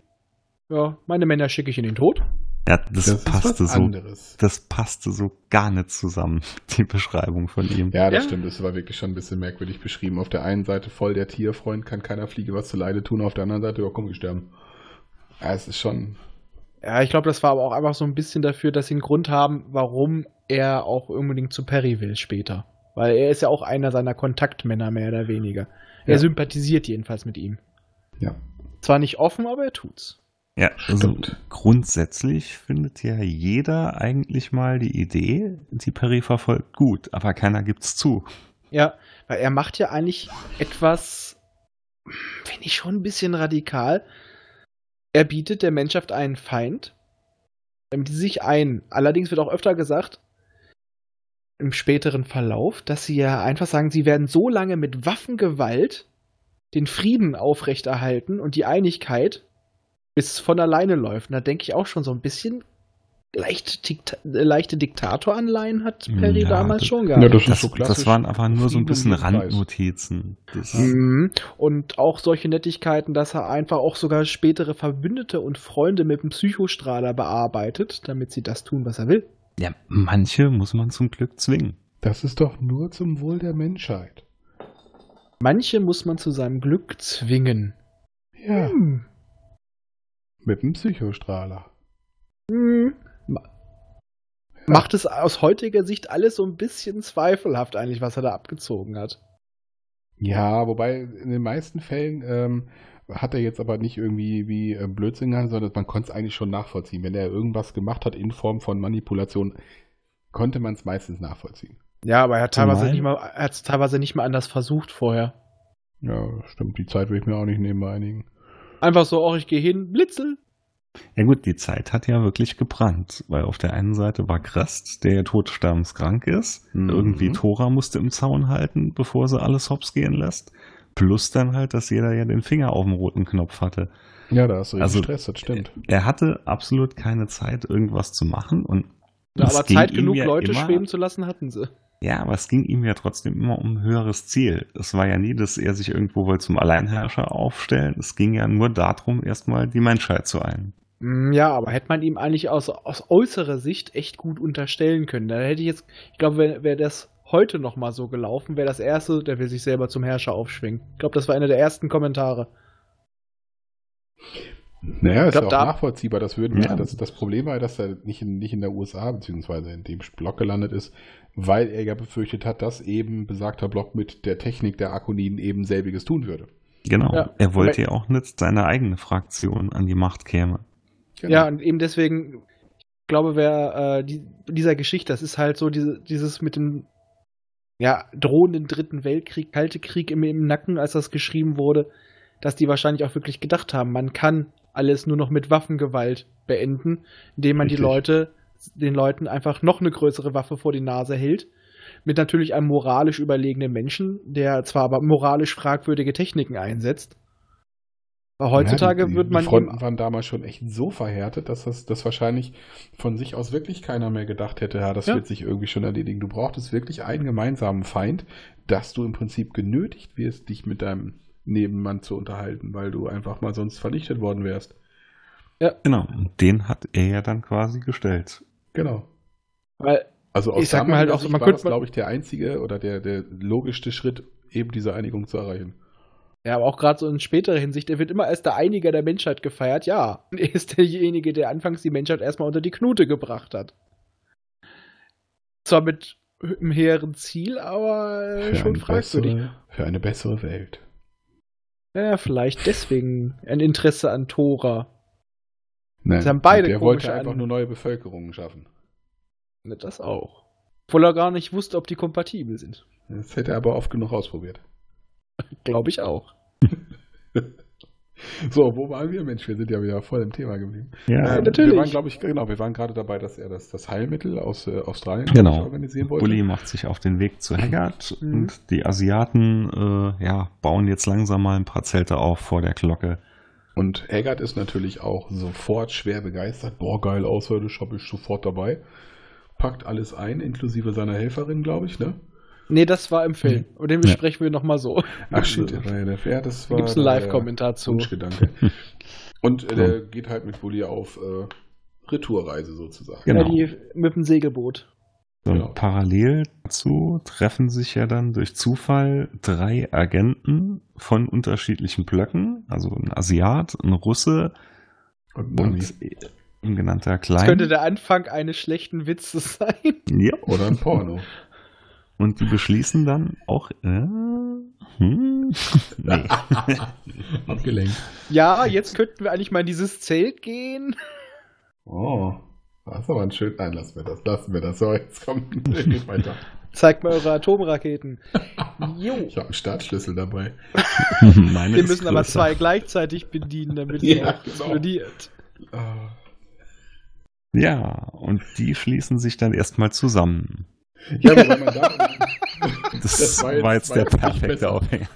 ja, meine Männer schicke ich in den Tod. Ja, das, Das passte so. anderes. Das passte so gar nicht zusammen, *laughs* die Beschreibung von ihm. Ja, das Ja. stimmt. Das war wirklich schon ein bisschen merkwürdig beschrieben. Auf der einen Seite voll der Tierfreund, kann keiner Fliege was zu Leide tun. Auf der anderen Seite, ja, komm, ich sterben. Ja, es ist schon. Ja, ich glaube, das war aber auch einfach so ein bisschen dafür, dass sie einen Grund haben, warum er auch unbedingt zu Perry will später. Weil er ist ja auch einer seiner Kontaktmänner, mehr oder weniger. Er Ja. sympathisiert jedenfalls mit ihm. Ja. Zwar nicht offen, aber er tut's. Ja, also Stimmt. grundsätzlich findet ja jeder eigentlich mal die Idee, die Perry verfolgt, gut, aber keiner gibt's zu. Ja, weil er macht ja eigentlich etwas, finde ich schon ein bisschen radikal. Er bietet der Menschheit einen Feind, damit sie sich ein. Allerdings wird auch öfter gesagt, im späteren Verlauf, dass sie ja einfach sagen, sie werden so lange mit Waffengewalt den Frieden aufrechterhalten und die Einigkeit, bis es von alleine läuft. Und da denke ich auch schon so ein bisschen leichte, Dikta äh, leichte Diktatoranleihen hat Perry Ja, damals das- schon gehabt. Ja, das Das, so das waren aber nur so ein bisschen. Randnotizen. Mhm. Und auch solche Nettigkeiten, dass er einfach auch sogar spätere Verbündete und Freunde mit dem Psychostrahler bearbeitet, damit sie das tun, was er will. Ja, manche muss man zum Glück zwingen. Das ist doch nur zum Wohl der Menschheit. Manche muss man zu seinem Glück zwingen. Ja. Hm. Mit dem Psychostrahler. Hm. Ma- Macht es aus heutiger Sicht alles so ein bisschen zweifelhaft eigentlich, was er da abgezogen hat. Ja, wobei in den meisten Fällen ähm, hat er jetzt aber nicht irgendwie wie äh, Blödsinn gehandelt, sondern man konnte es eigentlich schon nachvollziehen. Wenn er irgendwas gemacht hat in Form von Manipulation, konnte man es meistens nachvollziehen. Ja, aber er hat teilweise nicht mal, er hat es teilweise nicht mal anders versucht vorher. Ja, stimmt. Die Zeit will ich mir auch nicht nehmen bei einigen. Einfach so, auch ich gehe hin, blitzel. Ja gut, die Zeit hat ja wirklich gebrannt, weil auf der einen Seite war Krast, der ja todsterbenskrank ist. Mhm. Irgendwie Tora musste im Zaun halten, bevor sie alles hops gehen lässt. Plus dann halt, dass jeder ja den Finger auf dem roten Knopf hatte. Ja, da hast du Also, Stress, das stimmt. Er hatte absolut keine Zeit, irgendwas zu machen und Ja, aber Zeit genug, ja Leute immer- schweben zu lassen, hatten sie. Ja, aber es ging ihm ja trotzdem immer um ein höheres Ziel. Es war ja nie, dass er sich irgendwo wohl zum Alleinherrscher aufstellen. Es ging ja nur darum, erstmal die Menschheit zu ein. Mm, Ja, aber hätte man ihm eigentlich aus, aus äußerer Sicht echt gut unterstellen können. Da hätte ich jetzt, ich glaube, wäre wär das heute noch mal so gelaufen, wäre das erste, der will sich selber zum Herrscher aufschwingen. Ich glaube, das war einer der ersten Kommentare. Naja, ist glaub, ja auch da- nachvollziehbar. Das, würden, Ja. das, das Problem war, dass er nicht in, nicht in der USA beziehungsweise in dem Block gelandet ist, weil er ja befürchtet hat, dass eben besagter Block mit der Technik der Akoniden eben selbiges tun würde. Genau. Ja. Er wollte ja auch nicht seine eigene Fraktion an die Macht käme. Genau. Ja, und eben deswegen, ich glaube, wer äh, die, dieser Geschichte, das ist halt so diese, dieses mit dem ja, drohenden Dritten Weltkrieg, Kalte Krieg im, im Nacken, als das geschrieben wurde, dass die wahrscheinlich auch wirklich gedacht haben, man kann alles nur noch mit Waffengewalt beenden, indem man die Richtig. Leute, den Leuten einfach noch eine größere Waffe vor die Nase hält. Mit natürlich einem moralisch überlegenen Menschen, der zwar aber moralisch fragwürdige Techniken einsetzt. Aber heutzutage ja, die, wird man Die Fronten waren damals schon echt so verhärtet, dass das, das wahrscheinlich von sich aus wirklich keiner mehr gedacht hätte, ja, das Ja. wird sich irgendwie schon erledigen. Du brauchtest wirklich einen gemeinsamen Feind, dass du im Prinzip genötigt wirst, dich mit deinem Nebenmann zu unterhalten, weil du einfach mal sonst vernichtet worden wärst. Genau. Und den hat er ja dann quasi gestellt. Genau. Weil Also aus Ich sag mal halt auch so, man war könnte glaube ich, der einzige oder der, der logischste Schritt, eben diese Einigung zu erreichen. Ja, aber auch gerade so in späterer Hinsicht, er wird immer als der Einiger der Menschheit gefeiert. Ja, *laughs* er ist derjenige, der anfangs die Menschheit erstmal unter die Knute gebracht hat. Zwar mit einem hehren Ziel, aber äh, schon eine fragwürdig. bessere, für eine bessere Welt. Ja, vielleicht deswegen ein Interesse an Tora. Nein, Sie haben beide der wollte einfach An- nur neue Bevölkerungen schaffen. Ne, Das auch. Obwohl er gar nicht wusste, ob die kompatibel sind. Das hätte er aber oft genug ausprobiert. Glaube ich auch. *laughs* *laughs* So, wo waren wir? Mensch, wir sind ja wieder voll im Thema geblieben. Ja, Ähm, natürlich. Wir waren, glaube ich, genau, wir waren gerade dabei, dass er das, das Heilmittel aus äh, Australien Genau. organisieren wollte. Uli macht sich auf den Weg zu Haggard Mhm. und die Asiaten äh, ja, bauen jetzt langsam mal ein paar Zelte auf vor der Glocke. Und Haggard ist natürlich auch sofort schwer begeistert. Boah, geil, außerirdisch habe ich sofort dabei. Packt alles ein, inklusive seiner Helferin, glaube ich, ne? Nee, das war im Film. Und den Ja. besprechen wir nochmal so. Ach shit, ja ja, das Da war. gibt es einen Live-Kommentar zu. Wunschgedanke. *laughs* Und äh, der geht halt mit Bulli auf äh, Retourreise sozusagen. Genau. Ja, die mit dem Segelboot. Und Genau. parallel dazu treffen sich ja dann durch Zufall drei Agenten von unterschiedlichen Blöcken, also ein Asiat, ein Russe Und und ein genannter Das Klein. könnte der Anfang eines schlechten Witzes sein. ja. Oder ein Porno. *laughs* Und die beschließen dann auch, äh, hm, nee. *laughs* Abgelenkt. Ja, jetzt könnten wir eigentlich mal in dieses Zelt gehen. Oh, das ist aber ein schön. Nein, lassen wir das. Lassen wir das. So, jetzt kommt geht *laughs* weiter. Zeigt mal eure Atomraketen. *laughs* Jo. Ich habe einen Startschlüssel dabei. Meine Wir müssen aber zwei gleichzeitig bedienen, damit Ja, es auch genau. explodiert. Ah. Ja, und die schließen sich dann erstmal zusammen. Ja, wobei man da. *laughs* Das, war jetzt, der nicht perfekte besser. Aufhänger.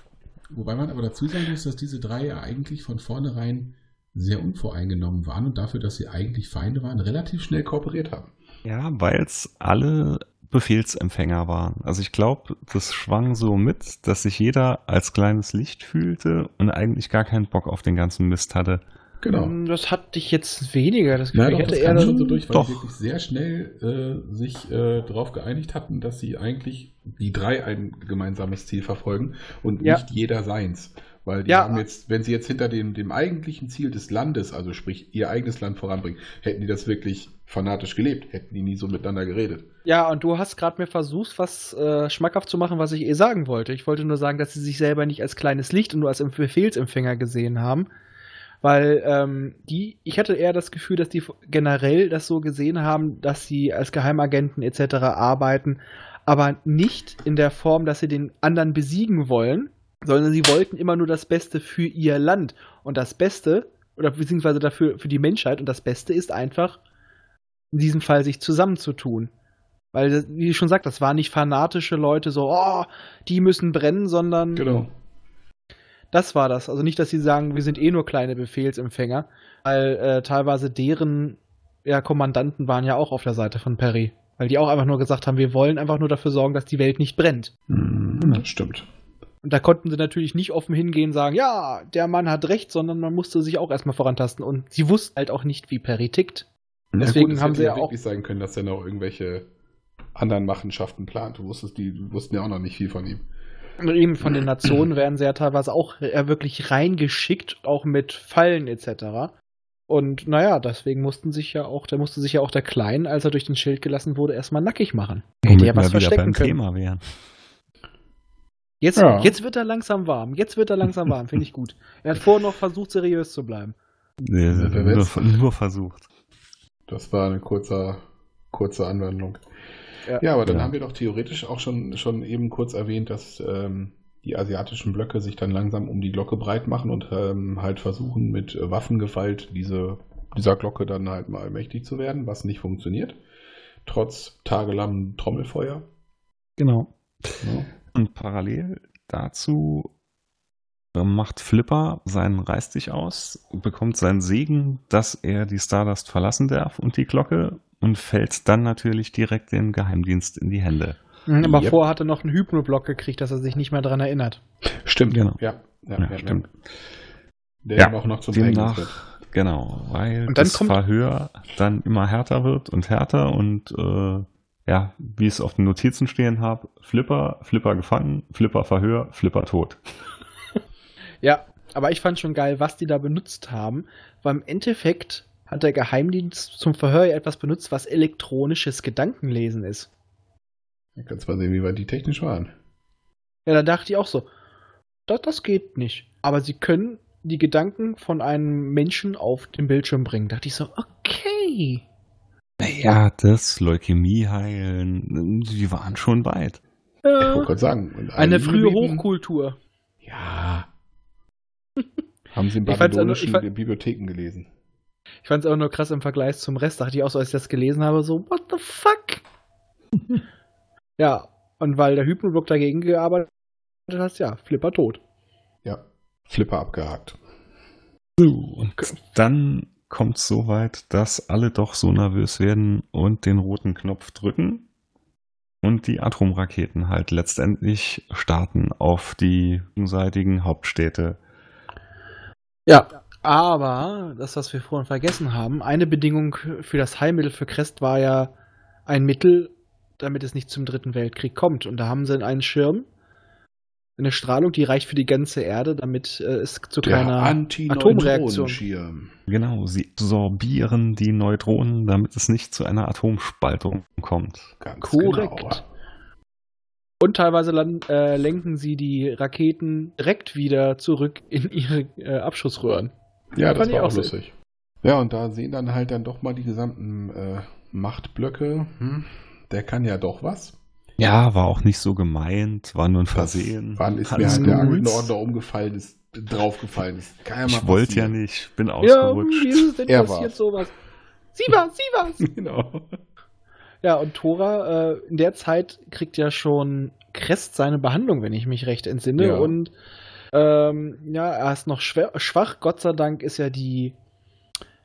Wobei man aber dazu sagen muss, dass diese drei ja eigentlich von vornherein sehr unvoreingenommen waren und dafür, dass sie eigentlich Feinde waren, relativ Schnell kooperiert haben. Ja, weil es alle Befehlsempfänger waren. Also ich glaube, das schwang so mit, dass sich jeder als kleines Licht fühlte und eigentlich gar keinen Bock auf den ganzen Mist hatte. Genau. Hm, Das hatte ich jetzt weniger. Das Gefühl. doch, ich das hatte eher das, schon so durch, weil Doch. die wirklich sehr schnell äh, sich äh, darauf geeinigt hatten, dass sie eigentlich die drei ein gemeinsames Ziel verfolgen und Ja. nicht jeder seins. Weil die Ja. haben jetzt, wenn sie jetzt hinter dem, dem eigentlichen Ziel des Landes, also sprich ihr eigenes Land voranbringen, hätten die das wirklich fanatisch gelebt, hätten die nie so miteinander geredet. Ja, und du hast gerade mir versucht, was äh, schmackhaft zu machen, was ich eh sagen wollte. Ich wollte nur sagen, dass sie sich selber nicht als kleines Licht und nur als Befehlsempfänger gesehen haben. Weil ähm, die, ich hatte eher das Gefühl, dass die generell das so gesehen haben, dass sie als Geheimagenten etc. arbeiten, aber nicht in der Form, dass sie den anderen besiegen wollen, sondern sie wollten immer nur das Beste für ihr Land. Und das Beste, oder beziehungsweise dafür für die Menschheit, und das Beste ist einfach, in diesem Fall sich zusammenzutun. Weil, wie ich schon sagt, das waren nicht fanatische Leute, so, oh, die müssen brennen, sondern Genau. Das war das. Also nicht, dass sie sagen, wir sind eh nur kleine Befehlsempfänger, weil äh, teilweise deren ja, Kommandanten waren ja auch auf der Seite von Perry. Weil die auch einfach nur gesagt haben, wir wollen einfach nur dafür sorgen, dass die Welt nicht brennt. Mhm, das stimmt. Und da konnten sie natürlich nicht offen hingehen und sagen, ja, der Mann hat recht, sondern man musste sich auch erstmal vorantasten. Und sie wussten halt auch nicht, wie Perry tickt. Deswegen es haben hätte sie ja auch- wirklich sein können, dass er noch irgendwelche anderen Machenschaften plant. Du wusstest, die die wussten ja auch noch nicht viel von ihm. Eben von den *clears throat* Nationen werden sie ja teilweise auch äh, wirklich reingeschickt, auch mit Fallen etc. Und naja, deswegen mussten sich ja auch, da musste sich ja auch der Klein, als er durch den Schild gelassen wurde, erstmal nackig machen. Hätte ja was verstecken können. Thema wären. Jetzt, Ja. jetzt wird er langsam warm. Jetzt wird er langsam warm, finde ich gut. Er hat vorher noch versucht, seriös zu bleiben. Nee, nur, nur versucht. Das war eine kurze, kurze Anwendung. Ja. Ja, aber dann Ja. haben wir doch theoretisch auch schon, schon eben kurz erwähnt, dass ähm, die asiatischen Blöcke sich dann langsam um die Glocke breit machen und ähm, halt versuchen, mit Waffengewalt diese, dieser Glocke dann halt mal mächtig zu werden, was nicht funktioniert. Trotz tagelangem Trommelfeuer. Genau. Ja. Und parallel dazu äh, macht Flipper seinen Reißdich aus, bekommt seinen Segen, dass er die Stardust verlassen darf und die Glocke und fällt dann natürlich direkt dem Geheimdienst in die Hände. Mhm, aber Yep. vorher hat er noch einen Hypnoblock gekriegt, dass er sich nicht mehr daran erinnert. Stimmt, Genau. Ja, ja, Ja, ja, stimmt. Der Ja, auch noch zum wird. Demnach, genau, weil Und dann das kommt- Verhör dann immer härter wird und härter und äh, ja, wie es auf den Notizen stehen habe, Flipper, Flipper gefangen, Flipper Verhör, Flipper tot. Ja, aber ich fand schon geil, was die da benutzt haben, weil im Endeffekt hat der Geheimdienst zum Verhör ja etwas benutzt, was elektronisches Gedankenlesen ist. Da kannst mal sehen, wie weit die technisch waren. Ja, da dachte ich auch so, das, das geht nicht. Aber sie können die Gedanken von einem Menschen auf den Bildschirm bringen. Da dachte ich so, okay. Ja, das Leukämie heilen, die waren schon weit. Ich wollte gerade sagen. eine frühe Lebewesen- Hochkultur. Ja. *laughs* Haben sie in fand- Bibliotheken gelesen. Ich fand es auch nur krass im Vergleich zum Rest. Dachte ich auch so, als ich das gelesen habe, so, what the fuck? *laughs* ja, und weil der Hypnoblock dagegen gearbeitet hat, ja, Flipper tot. Ja. Flipper abgehakt. Und dann kommt es so weit, dass alle doch so nervös werden und den roten Knopf drücken. und die Atomraketen halt letztendlich starten auf die gegenseitigen Hauptstädte. Ja, aber das, was wir vorhin vergessen haben, eine Bedingung für das Heilmittel für Crest war ja ein Mittel, damit es nicht zum Dritten Weltkrieg kommt. Und da haben sie einen Schirm, eine Strahlung, die reicht für die ganze Erde, damit äh, es zu keiner Atomreaktion. Anti-Neutronenschirm. Genau, sie absorbieren die Neutronen, damit es nicht zu einer Atomspaltung kommt. Ganz Korrekt. Genau. Und teilweise land, äh, lenken sie die Raketen direkt wieder zurück in ihre äh, Abschussröhren. Ja, das ich war auch lustig. Ja, und da sehen dann halt dann doch mal die gesamten äh, Machtblöcke. Hm, der kann ja doch was. Ja, war auch nicht so gemeint, war nur ein Das- Versehen. Wann ist mir Alles halt der gut. Aktenordner umgefallen, ist, draufgefallen ist. Kann ja mal Ich wollte ja nicht, bin Ja, wie ausgerutscht. ist es denn Er passiert war's. sowas? Sie war's, sie war's! *laughs* Genau. Ja, und Thora, äh, in der Zeit kriegt ja schon Crest seine Behandlung, wenn ich mich recht entsinne. Ja. Und ähm, ja, er ist noch schwach. Gott sei Dank ist ja die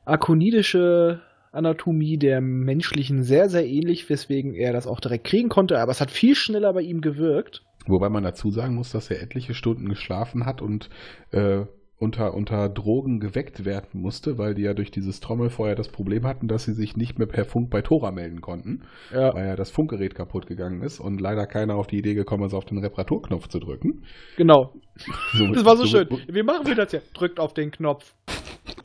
akonidische Anatomie der menschlichen sehr, sehr ähnlich, weswegen er das auch direkt kriegen konnte. Aber es hat viel schneller bei ihm gewirkt. Wobei man dazu sagen muss, dass er etliche Stunden geschlafen hat und äh, unter, unter Drogen geweckt werden musste, weil die ja durch dieses Trommelfeuer das Problem hatten, dass sie sich nicht mehr per Funk bei Tora melden konnten, Ja, weil ja das Funkgerät kaputt gegangen ist und leider keiner auf die Idee gekommen ist, auf den Reparaturknopf zu drücken. genau. *laughs* Somit- Das war so somit- schön. Wie machen wir das jetzt? Drückt auf den Knopf.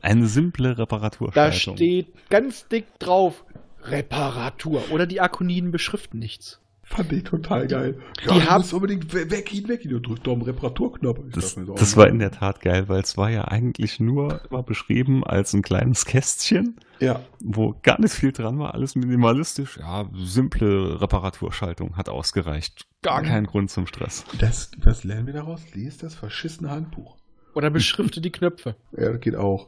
Eine simple Da Reparaturschaltung. steht ganz dick drauf Reparatur. Oder die Akoniden beschriften nichts. Fand ich total geil. Die Ja, du haben- musst unbedingt we- weg ihn, weg ihn und drückt doch am Reparaturknopf. Ich Das, so, das oh war in der Tat geil, weil es war ja eigentlich nur immer beschrieben als ein kleines Kästchen, Ja, wo gar nicht viel dran war, alles minimalistisch. Ja, simple Reparaturschaltung hat ausgereicht. Gar kein Grund zum Stress. das, was lernen wir daraus? Lies das verschissene Handbuch. Oder beschrifte die Knöpfe. Ja, das geht auch.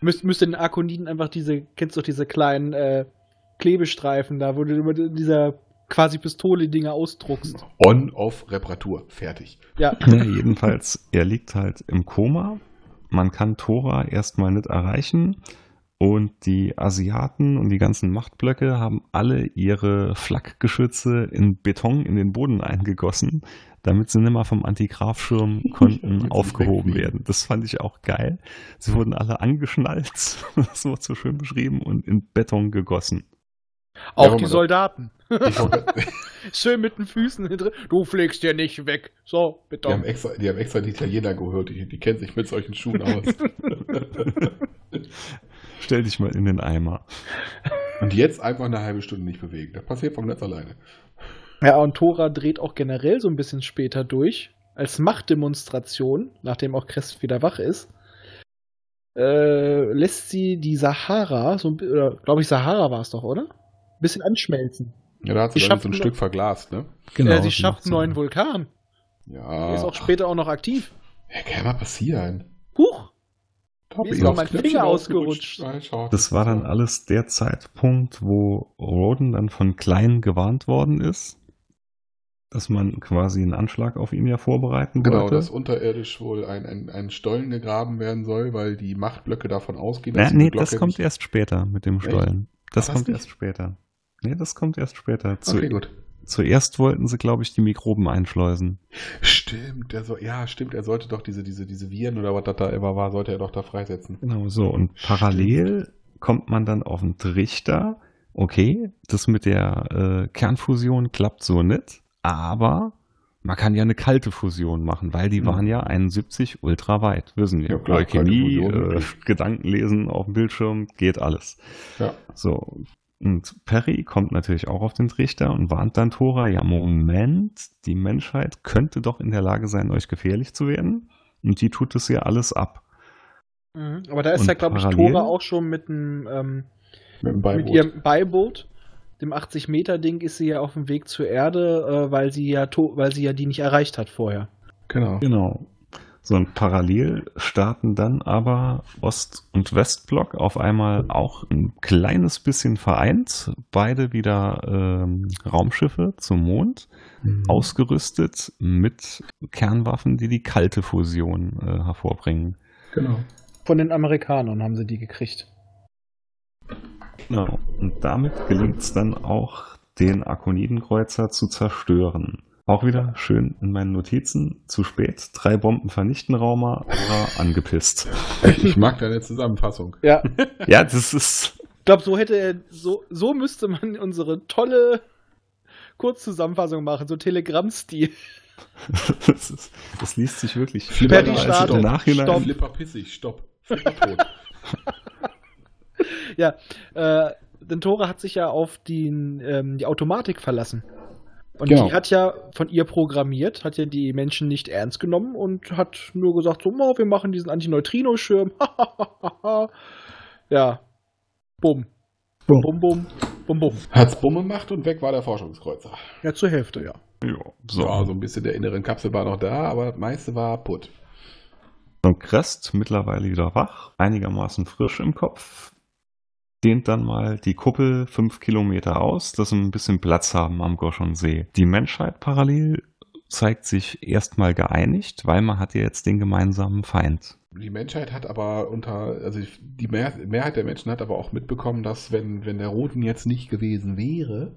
Müsst, müsst den Akoniden einfach diese, kennst du doch diese kleinen äh, Klebestreifen da, wo du immer dieser quasi Pistole-Dinger ausdruckst. On, off, Reparatur. Fertig. Ja, *laughs* Ja, jedenfalls, er liegt halt im Koma. Man kann Tora erstmal nicht erreichen. Und die Asiaten und die ganzen Machtblöcke haben alle ihre Flakgeschütze in Beton in den Boden eingegossen, damit sie nimmer vom Antigrafschirm *laughs* konnten aufgehoben werden. Das fand ich auch geil. Sie wurden alle angeschnallt, *laughs* das wird so schön beschrieben, und in Beton gegossen. Auch aber die Soldaten. *laughs* Schön mit den Füßen drin. Du fliegst dir nicht weg. So, bitte. die, haben extra, die haben extra die Italiener gehört. Die, die kennen sich mit solchen Schuhen aus. *laughs* Stell dich mal in den Eimer. Und jetzt einfach eine halbe Stunde nicht bewegen. Das passiert von ganz alleine. Ja, und Thora dreht auch generell so ein bisschen später durch. Als Machtdemonstration, nachdem auch Crest wieder wach ist, äh, lässt sie die Sahara, so, glaube ich, Sahara war es doch, oder? Bisschen anschmelzen. Ja, da hat sie dann so ein Stück verglast, ne? äh, sie sie schafft einen so- neuen Vulkan. Ja. Der ist auch später auch noch aktiv. Ja, kann ja mal passieren. Huch! Da Mir ist ich noch mein Finger ausgerutscht. ausgerutscht. Ja. Das war dann alles der Zeitpunkt, wo Roden dann von Klein gewarnt worden ist, dass man quasi einen Anschlag auf ihn ja vorbereiten Genau, wollte. dass unterirdisch wohl ein, ein, ein Stollen gegraben werden soll, weil die Machtblöcke davon ausgehen, Na, dass nee, das kommt erst später mit dem Echt? Stollen. Das War das kommt nicht? erst später. Nee, das kommt erst später. Zu, Okay, gut. Zuerst wollten sie, glaube ich, die Mikroben einschleusen. Stimmt, der soll, ja, stimmt, er sollte doch diese, diese, diese Viren oder was das da immer war, sollte er doch da freisetzen. Genau so. Und parallel kommt man dann auf den Trichter. Okay, das mit der äh, Kernfusion klappt so nicht, aber man kann ja eine kalte Fusion machen, weil die Mhm. waren ja 71 ultra weit. Wissen wir. Ja, klar, Leukämie, äh, wirklich. Gedanken lesen auf dem Bildschirm, geht alles. Ja. So. Und Perry kommt natürlich auch auf den Trichter und warnt dann Tora, ja, Moment, die Menschheit könnte doch in der Lage sein, euch gefährlich zu werden. Und die tut es ja alles ab. Mhm. Aber da ist Und ja, glaube ich, Thora auch schon mit einem ähm, Mit dem mit Beiboot. ihrem Beiboot, dem 80-Meter-Ding, ist sie ja auf dem Weg zur Erde, äh, weil sie ja to weil sie ja die nicht erreicht hat vorher. Genau. Genau. So, und parallel starten dann aber Ost- und Westblock auf einmal auch ein kleines bisschen vereint. Beide wieder ähm, Raumschiffe zum Mond, Mhm. ausgerüstet mit Kernwaffen, die die kalte Fusion äh, hervorbringen. Genau. Von den Amerikanern haben sie die gekriegt. Genau. Und damit gelingt es dann auch den Arkonidenkreuzer zu zerstören. Auch wieder schön in meinen Notizen. Zu spät. Drei Bomben vernichten Rauma, aber angepisst. Ich mag deine Zusammenfassung. Ja, *laughs* Ja, das ist. ich glaube, so hätte er, so, so müsste man unsere tolle Kurzzusammenfassung machen, so Telegram-Stil. *laughs* Das, ist, das liest sich wirklich Flipper Fertig als im Nachhinein. Stopp. Flipper pissig, stopp. Flipper tot. *laughs* Ja, äh, denn Tore hat sich ja auf die, ähm, die Automatik verlassen. Und Genau. die hat ja von ihr programmiert, hat ja die Menschen nicht ernst genommen und hat nur gesagt, so, oh, wir machen diesen Antineutrino-Schirm. *laughs* ja. Bumm. Bumm. Bum, bum, bum, bum. Hat's Bumm gemacht und weg war der Forschungskreuzer. Ja, zur Hälfte, ja. Ja, so. So, also ein bisschen der inneren Kapsel war noch da, aber das meiste war putt. Und Crest mittlerweile wieder wach, einigermaßen frisch im Kopf, dehnt dann mal die Kuppel fünf Kilometer aus, dass sie ein bisschen Platz haben am Goschonsee. Die Menschheit parallel zeigt sich erstmal geeinigt, weil man hat ja jetzt den gemeinsamen Feind. Die Menschheit hat aber unter, also die Mehr, Mehrheit der Menschen hat aber auch mitbekommen, dass wenn, wenn der Roten jetzt nicht gewesen wäre,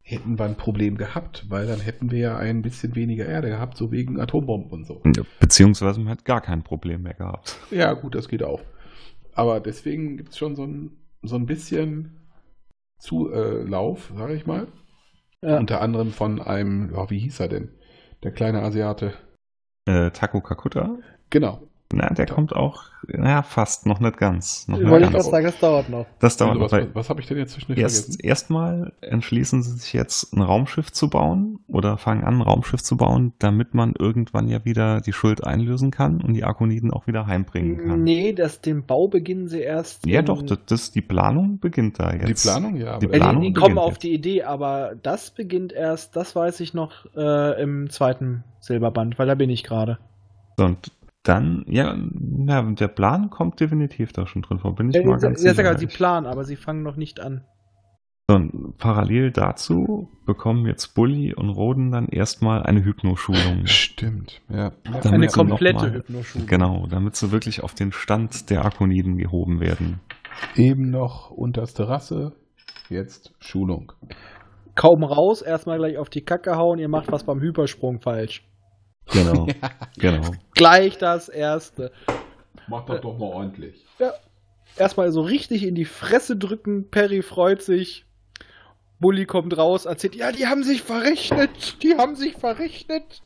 hätten wir ein Problem gehabt, weil dann hätten wir ja ein bisschen weniger Erde gehabt, so wegen Atombomben und so. Beziehungsweise man hat gar kein Problem mehr gehabt. Ja, gut, das geht auch. Aber deswegen gibt es schon so ein, so ein bisschen Zulauf, sage ich mal. ja. Unter anderem von einem, ja, wie hieß er denn? Der kleine Asiate. Äh, Taco Kakuta, Genau. Na, der kommt auch, na, fast, noch nicht ganz. Noch nicht Wollte ich ganz. gerade sagen, das dauert noch. Das dauert Also, noch, was was habe ich denn jetzt zwischendurch Erst, vergessen? erstmal entschließen sie sich jetzt, ein Raumschiff zu bauen oder fangen an, ein Raumschiff zu bauen, damit man irgendwann ja wieder die Schuld einlösen kann und die Arkoniden auch wieder heimbringen kann. Nee, das, den Bau beginnen sie erst. Ja, doch, das, das, die Planung beginnt da jetzt. Die Planung, ja. Die Planung die, die kommen auf jetzt. die Idee, aber das beginnt erst, das weiß ich noch, äh, im zweiten Silberband, weil da bin ich gerade. So, Und dann, ja, na, der Plan kommt definitiv da schon drin vor, bin ich Ja, mal ganz ja, sicher. sogar, sie planen, aber sie fangen noch nicht an. So, und parallel dazu bekommen jetzt Bully und Roden dann erstmal eine Hypnoschulung. *laughs* Stimmt, ja. Damit Eine komplette mal- Hypnoschulung. Genau, damit sie wirklich auf den Stand der Arkoniden gehoben werden. Eben noch unterste Rasse, jetzt Schulung. Kaum raus, erstmal gleich auf die Kacke hauen, ihr macht was beim Hypersprung falsch. Genau, *laughs* genau. Gleich das erste. Mach das doch mal ordentlich. Erstmal so richtig in die Fresse drücken, Perry freut sich. Bully kommt raus, erzählt, ja, die haben sich verrechnet, die haben sich verrechnet.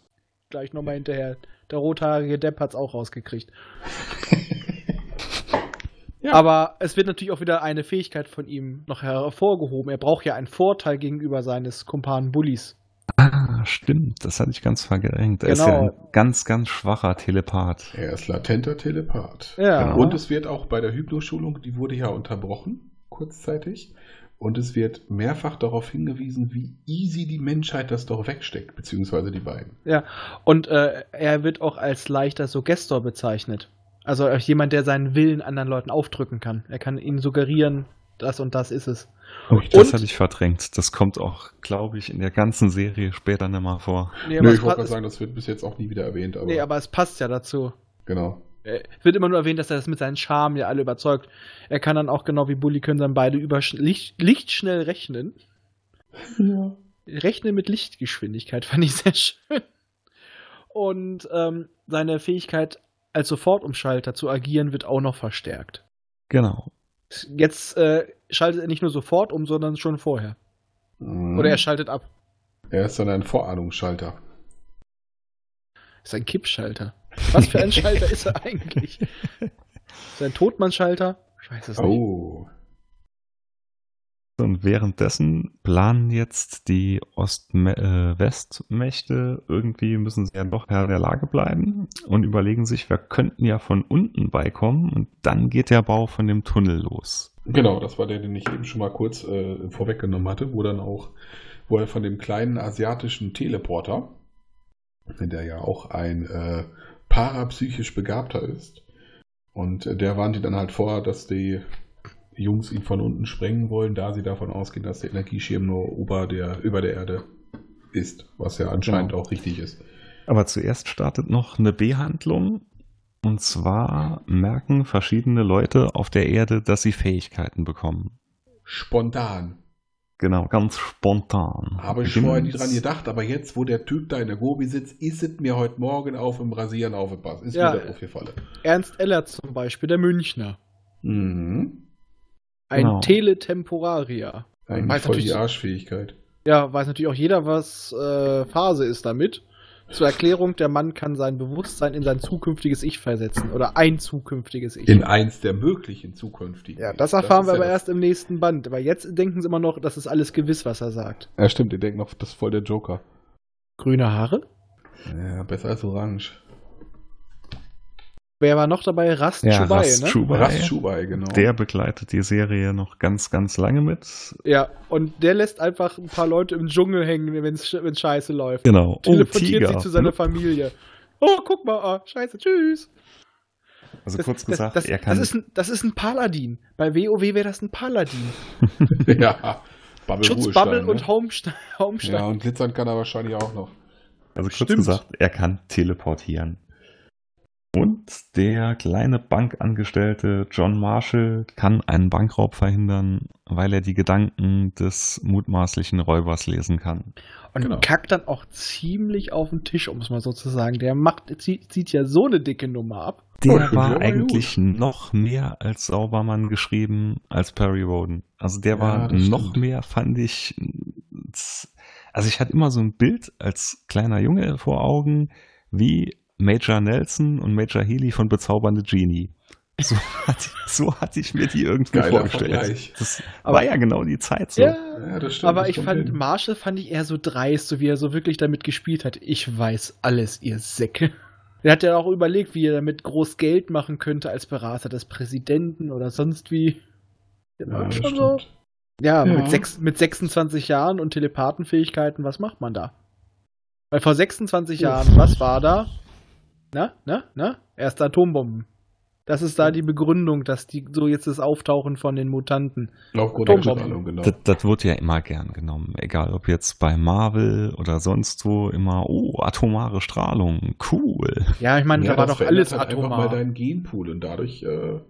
Gleich nochmal hinterher. Der rothaarige Depp hat's auch rausgekriegt. *laughs* Ja. Aber es wird natürlich auch wieder eine Fähigkeit von ihm noch hervorgehoben. Er braucht ja einen Vorteil gegenüber seines Kumpanen Bullies. Ah, stimmt, das hatte ich ganz verdrängt. Er ist Genau. ja ein ganz, ganz schwacher Telepath. Er ist latenter Telepath. Ja. Genau. Und es wird auch bei der Hypnoschulung, die wurde ja unterbrochen, kurzzeitig. Und es wird mehrfach darauf hingewiesen, wie easy die Menschheit das doch wegsteckt, beziehungsweise die beiden. Ja, und äh, er wird auch als leichter Suggestor bezeichnet. Also als jemand, der seinen Willen anderen Leuten aufdrücken kann. Er kann ihnen suggerieren, das und das ist es. Oh, das hatte ich verdrängt. Das kommt auch, glaube ich, in der ganzen Serie später nicht mal vor. Nee, Nö, es ich wollte gerade sagen, das wird bis jetzt auch nie wieder erwähnt, aber, nee, aber es passt ja dazu. genau. Äh, wird immer nur erwähnt, dass er das mit seinen Charme ja alle überzeugt. Er kann dann auch genau wie Bully können dann beide über Licht, lichtschnell rechnen. Ja. Rechnen mit Lichtgeschwindigkeit fand ich sehr *laughs* schön. Und ähm, seine Fähigkeit als Sofortumschalter zu agieren wird auch noch verstärkt. Genau. Jetzt äh, schaltet er nicht nur sofort um, sondern schon vorher. Mhm. Oder er schaltet ab. er ist dann ein Vorahnungsschalter. Ist ein Kippschalter. Was für ein Schalter ist er eigentlich? *laughs* Ist er ein Totmannschalter? Ich weiß es nicht. Oh. Und währenddessen planen jetzt die Ost-West-Mächte, irgendwie müssen sie ja doch Herr der Lage bleiben und überlegen sich, wir könnten ja von unten beikommen und dann geht der Bau von dem Tunnel los. Genau, das war der, den ich eben schon mal kurz äh, vorweggenommen hatte, wo dann auch, wo er von dem kleinen asiatischen Teleporter, der ja auch ein äh, parapsychisch Begabter ist, und der warnt ihn dann halt vor, dass die Jungs ihn von unten sprengen wollen, da sie davon ausgehen, dass der Energieschirm nur über der, über der Erde ist, was ja anscheinend Genau. auch richtig ist. Aber zuerst startet noch eine Behandlung. Und zwar merken verschiedene Leute auf der Erde, dass sie Fähigkeiten bekommen. Spontan. Genau, ganz spontan. Habe ich vorher nie dran gedacht, aber jetzt, wo der Typ da in der Gobi sitzt, ist es mir heute Morgen auf dem Rasieren aufgepasst. Ist Ja. mir das aufgefallen. Ernst Ellert zum Beispiel, der Münchner. Mhm. Ein Genau. Teletemporarier. Eigentlich Weiß voll die Arschfähigkeit. Ja, weiß natürlich auch jeder, was äh, Phase ist damit. Zur Erklärung, der Mann kann sein Bewusstsein in sein zukünftiges Ich versetzen. Oder ein zukünftiges Ich. In eins der möglichen zukünftigen. ja, das erfahren ist wir ja aber das- erst im nächsten Band. Aber jetzt denken sie immer noch, das ist alles gewiss, was er sagt. Ja, stimmt, ihr denkt noch, das ist voll der Joker. Grüne Haare? Ja, besser als orange. Wer war noch dabei? Rast Ja, Chubai, Rast ne? Chubai. Rast Schubai, genau. Der begleitet die Serie noch ganz, ganz lange mit. Ja, und der lässt einfach ein paar Leute im Dschungel hängen, wenn es scheiße läuft. Genau. Oh, Teleportiert Tiger. sich zu seiner Familie. Oh, guck mal, ah, scheiße, tschüss. Also Das, kurz das, gesagt, das, er kann. das, ist ein, das ist ein Paladin. Bei WoW wäre das ein Paladin. *laughs* ja, Bubble Schutzbubble Ruhestein, und ne? Homestein. Homestein. Ja, und glitzern kann er wahrscheinlich auch noch. Also kurz Stimmt. gesagt, er kann teleportieren. Und der kleine Bankangestellte John Marshall kann einen Bankraub verhindern, weil er die Gedanken des mutmaßlichen Räubers lesen kann. Und Genau. kackt dann auch ziemlich auf den Tisch, um es mal so zu sagen. Der macht, zieht, zieht ja so eine dicke Nummer ab. Der Oh, war eigentlich noch mehr als Saubermann geschrieben als Perry Roden. Also der Ja, war noch stimmt. mehr, fand ich. Also ich hatte immer so ein Bild als kleiner Junge vor Augen, wie Major Nelson und Major Healy von Bezaubernde Genie. So *laughs* hatte, so hatte ich mir die irgendwie Geiler vorgestellt. Vergleich. Das Aber- war ja genau die Zeit so. Ja, das stimmt. aber das ich fand, hin. Marshall fand ich eher so dreist, so wie er so wirklich damit gespielt hat. Ich weiß alles, ihr Säcke. Er hat ja auch überlegt, wie er damit groß Geld machen könnte als Berater des Präsidenten oder sonst wie. Ja, war das schon so. stimmt. Ja, Ja. Mit, sechs, mit 26 Jahren und Telepathenfähigkeiten, was macht man da? Weil vor 26 Jahren, was war da? Na, na, na? Erste Atombomben. Das ist da die Begründung, dass die so jetzt das Auftauchen von den Mutanten. Aufgrund der Atombomben. Strahlung, genau. Das, das wurde ja immer gern genommen. Egal ob jetzt bei Marvel oder sonst wo, immer, oh, atomare Strahlung, cool. Ja, ich meine, Ja, da war doch alles halt einfach mal atomar. deinen Genpool und dadurch äh,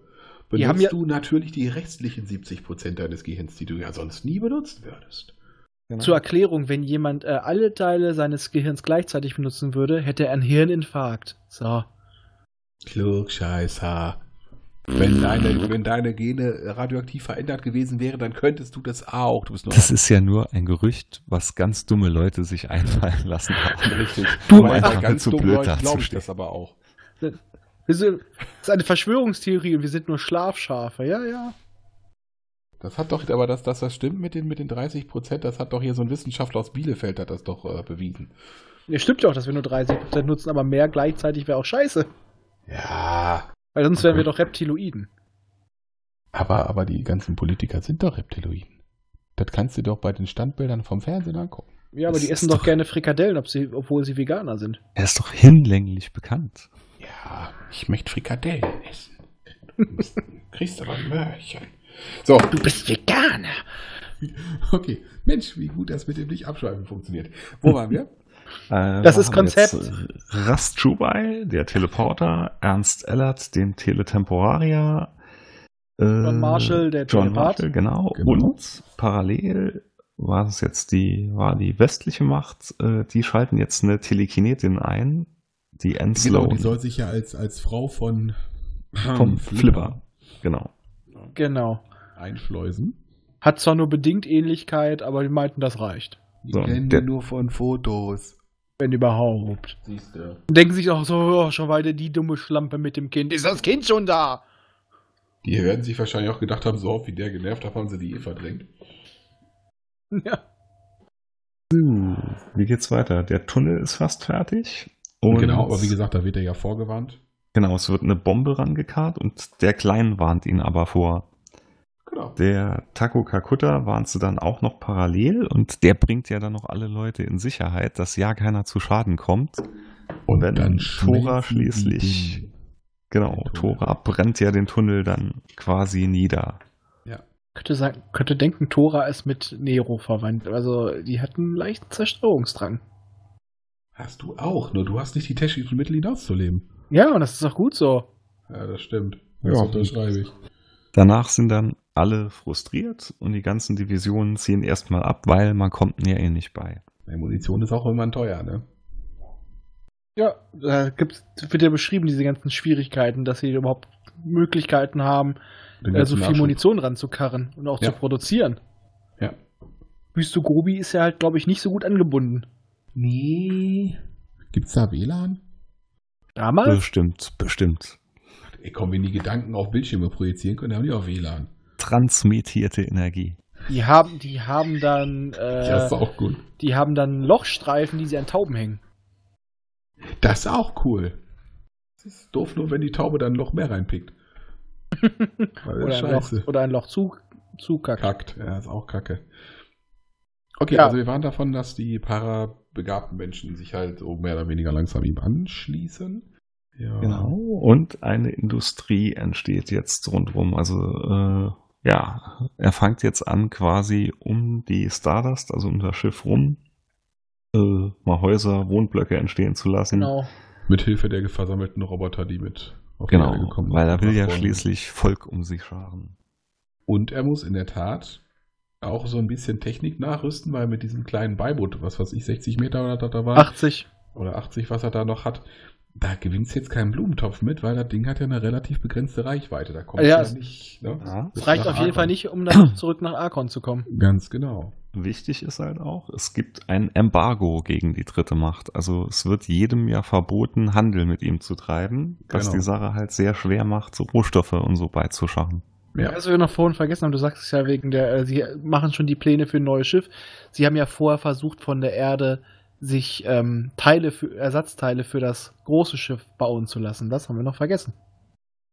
benutzt ja- du natürlich die restlichen 70% deines Gehirns, die du ja sonst nie benutzen würdest. Zur Erklärung, wenn jemand äh, alle Teile seines Gehirns gleichzeitig benutzen würde, hätte er einen Hirninfarkt. So. Klugscheißer. Wenn deine, wenn deine Gene radioaktiv verändert gewesen wären, dann könntest du das auch. Du bist nur Das ist ja nur ein Gerücht, was ganz dumme Leute sich einfallen lassen haben. *laughs* richtig. Du- einfach bei ganz zu blöd Leuten glaube ich das aber auch. Wir sind, das ist eine Verschwörungstheorie und wir sind nur Schlafschafe. Ja, ja. Das hat doch, aber dass das, das stimmt mit den, mit den 30 Prozent, das hat doch hier so ein Wissenschaftler aus Bielefeld hat das doch äh, bewiesen. Ja, stimmt ja auch, dass wir nur 30% nutzen, aber mehr gleichzeitig wäre auch scheiße. Ja. Weil sonst wären wir doch Reptiloiden. Aber, aber die ganzen Politiker sind doch Reptiloiden. Das kannst du doch bei den Standbildern vom Fernsehen angucken. Ja, aber Das die essen doch doch- gerne Frikadellen, ob sie, obwohl sie Veganer sind. Er ist doch hinlänglich bekannt. Ja, ich möchte Frikadellen essen. Du kriegst aber ein Möhrchen. So, Du bist Veganer. *laughs* okay. Mensch, wie gut das mit dem Nicht-Abschreiben funktioniert. Wo waren wir? *laughs* Äh, Das ist Konzept. äh, Rast Chubai, der Teleporter, Ernst Ellert, den Teletemporarier, äh, John Marshall, der John Telepath. Marshall, genau. Genau. Und parallel war es jetzt die, war die westliche Macht, äh, die schalten jetzt eine Telekinetin ein, die Anne Genau, die soll sich ja als, als Frau von vom Flipper. Genau. Genau. Einschleusen. Hat zwar nur bedingt Ähnlichkeit, aber die meinten, das reicht. Die So, kennen der- die nur von Fotos. Wenn überhaupt. Siehst du. Denken sich auch so, oh, schon weiter die dumme Schlampe mit dem Kind. Ist das Kind schon da? Die werden sich wahrscheinlich auch gedacht haben, so oft wie der genervt hat, haben sie die eh verdrängt. *laughs* Ja. Uh, wie geht's weiter? Der Tunnel ist fast fertig. Und genau, aber wie gesagt, da wird er ja vorgewarnt. Genau, es wird eine Bombe rangekarrt und der Klein warnt ihn aber vor. Genau. Der Taco Kakuta warnt sie dann auch noch parallel und der bringt ja dann noch alle Leute in Sicherheit, dass ja keiner zu Schaden kommt. Und wenn dann Tora schließlich, genau. Tora brennt ja den Tunnel dann quasi nieder. Könnte, sagen, könnte denken, Tora ist mit Nero verwandt. Also, die hatten einen leichten Zerstörungsdrang. Hast du auch, nur du hast nicht die technischen Mittel hinauszuleben. Ja, und das ist auch gut so. Ja, das stimmt. Das Ja. unterschreibe ich. Danach sind dann alle frustriert und die ganzen Divisionen ziehen erstmal ab, weil man kommt ja eh nicht bei. Die Munition ist auch immer teuer, ne? Ja, da gibt's, wird ja beschrieben, diese ganzen Schwierigkeiten, dass sie überhaupt Möglichkeiten haben, äh, so viel Nachschub. Munition ranzukarren und auch Ja. zu produzieren. Ja. Wüste Gobi ist ja halt, glaube ich, nicht so gut angebunden. Nee. Gibt's da WLAN? Damals? Bestimmt, bestimmt. Ey, komm, wenn die Gedanken auf Bildschirme projizieren können, dann haben die auch WLAN. Transmittierte Energie. Die haben, die haben dann, das ist äh, auch gut. die haben dann Lochstreifen, die sie an Tauben hängen. Das ist auch cool. Es ist doof nur, wenn die Taube dann ein Loch mehr reinpickt. *laughs* Oder das ein. Loch, oder ein Loch zu, zukackt. Kackt. Ja, ist auch kacke. Okay, Ja. also wir waren davon, dass die parabegabten Menschen sich halt so mehr oder weniger langsam ihm anschließen. Ja. Genau. Und eine Industrie entsteht jetzt rundherum. Also äh, ja, er fängt jetzt an, quasi um die Stardust, also um das Schiff rum, äh, mal Häuser, Wohnblöcke entstehen zu lassen. Genau. Mit Hilfe der versammelten Roboter, die mit auf die Genau, Erde gekommen weil er sind. will ja schließlich Volk um sich scharen. Und er muss in der Tat auch so ein bisschen Technik nachrüsten, weil mit diesem kleinen Beiboot, was weiß ich, 60 Meter oder was da war, 80. oder 80, was er da noch hat, da gewinnt jetzt keinen Blumentopf mit, weil das Ding hat ja eine relativ begrenzte Reichweite. Da kommt Ja, ja, es- nicht. Ne? Ja. Es reicht auf jeden. Fall nicht, um dann *coughs* zurück nach Arkon zu kommen. Ganz genau. Wichtig ist halt auch, es gibt ein Embargo gegen die dritte Macht. Also es wird jedem ja verboten, Handel mit ihm zu treiben, was Genau. die Sache halt sehr schwer macht, so Rohstoffe und so beizuschaffen. Ja. Was wir noch vorhin vergessen haben, du sagst es ja wegen der, äh, sie machen schon die Pläne für ein neues Schiff. Sie haben ja vorher versucht, von der Erde sich ähm, Teile für, Ersatzteile für das große Schiff bauen zu lassen. Das haben wir noch vergessen.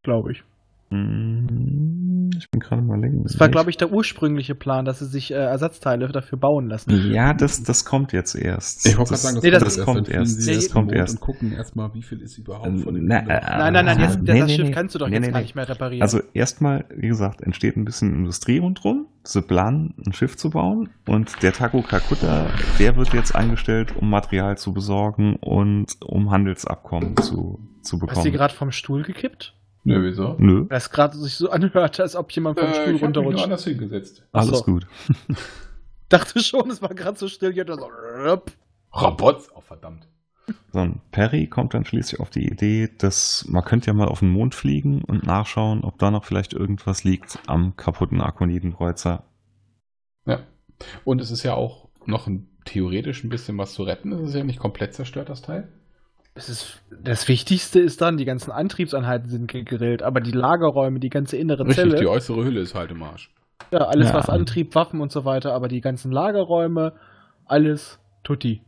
Glaube ich. Hm, Ich bin gerade mal lenken. Das war, glaube ich, der ursprüngliche Plan, dass sie sich äh, Ersatzteile dafür bauen lassen. Ja, das, das kommt jetzt erst. Ich wollte gerade sagen, das, Nee, das- kommt, das erst. kommt erst. sie Nee, das kommt Mond erst. und gucken erstmal, wie viel ist überhaupt von dem Na, äh. Nein, nein, nein, jetzt, nee, das nee, Schiff nee. kannst du doch Nee, jetzt nee, gar nicht mehr reparieren. Also erstmal, wie gesagt, entsteht ein bisschen Industrie rundherum. Sie planen, ein Schiff zu bauen. Und der Taku Kakuta, der wird jetzt angestellt, um Material zu besorgen und um Handelsabkommen zu, zu Hast du bekommen. gerade vom Stuhl gekippt? Nö, wieso? Nö, Weil es gerade sich so anhört, als ob jemand vom Äh, Stuhl ich hab mich nur runterrutscht. anders hingesetzt. Alles so. gut. *laughs* Dachte schon, es war gerade so still. Ich hatte so, rup. Robots? Oh, verdammt. So, und Perry kommt dann schließlich auf die Idee, dass man könnte ja mal auf den Mond fliegen und nachschauen, ob da noch vielleicht irgendwas liegt am kaputten Arkonidenkreuzer. Ja. Und es ist ja auch noch ein, theoretisch ein bisschen was zu retten. Es ist ja nicht komplett zerstört, das Teil. Es ist, das Wichtigste ist dann, die ganzen Antriebseinheiten sind gegrillt, aber die Lagerräume, die ganze innere Richtig, Zelle, die äußere Hülle ist halt im Arsch. ja, alles Ja. was Antrieb, Waffen und so weiter, aber die ganzen Lagerräume, alles tutti.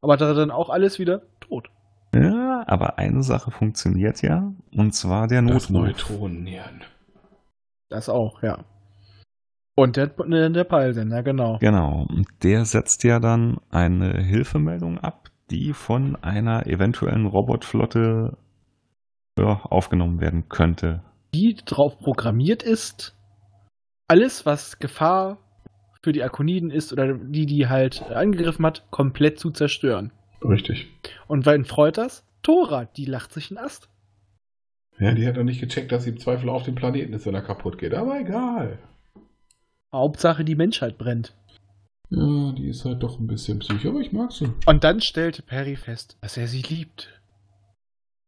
Aber da dann auch alles wieder tot. Ja, aber eine Sache funktioniert ja, und zwar der Das Notruf. Neutronennieren. Das auch, ja. Und der, der, der Peilsender, genau. Genau, und der setzt ja dann eine Hilfemeldung ab, die von einer eventuellen Robotflotte ja, aufgenommen werden könnte. Die drauf programmiert ist, alles, was Gefahr für die Akoniden ist oder die, die halt angegriffen hat, komplett zu zerstören. Richtig. Und wen freut das? Tora, die lacht sich einen Ast. Ja, die hat noch nicht gecheckt, dass sie im Zweifel auf dem Planeten ist, wenn er kaputt geht. Aber egal. Hauptsache, die Menschheit brennt. Ja, die ist halt doch ein bisschen psycho, aber ich mag sie. Und dann stellte Perry fest, dass er sie liebt.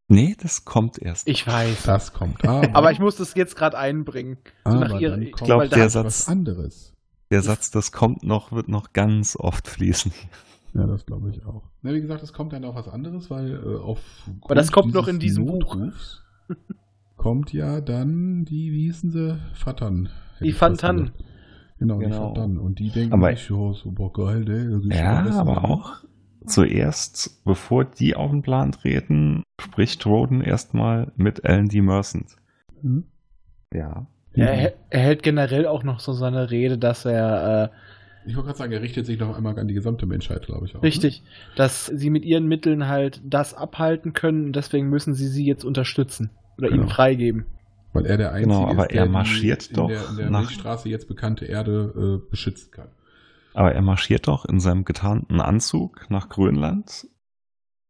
Nee, das kommt erst. Ich weiß. Das kommt *laughs* aber. Aber ich muss das jetzt gerade einbringen. So aber nach ihrer- dann ich kommt glaub, weil da der Satz- was anderes. Der Satz, das kommt noch, wird noch ganz oft fließen. *laughs* Ja, das glaube ich auch. Na, wie gesagt, es kommt dann auch was anderes, weil äh, auf Aber das kommt noch in diesem Buch. Kommt ja dann die, wie hießen sie? Fatan. Hätte Die Fantan. Genau, die Genau. Fatan. Und die denken Aber- sich, ja, super geil, ist Ja, aber auch zuerst, bevor die auf den Plan treten, spricht Roden erstmal mit Alan D. Mercent. Hm? Ja. Ja, er, er hält generell auch noch so seine Rede, dass er, äh, Ich wollte gerade sagen, er richtet sich noch einmal an die gesamte Menschheit, glaube ich auch. ne? richtig, dass sie mit ihren Mitteln halt das abhalten können und deswegen müssen sie sie jetzt unterstützen oder Genau. ihm freigeben. Weil er der Einzige Genau, aber ist, der er marschiert die doch in der, in der nach- Milchstraße jetzt bekannte Erde äh, beschützen kann. Aber er marschiert doch in seinem getarnten Anzug nach Grönland,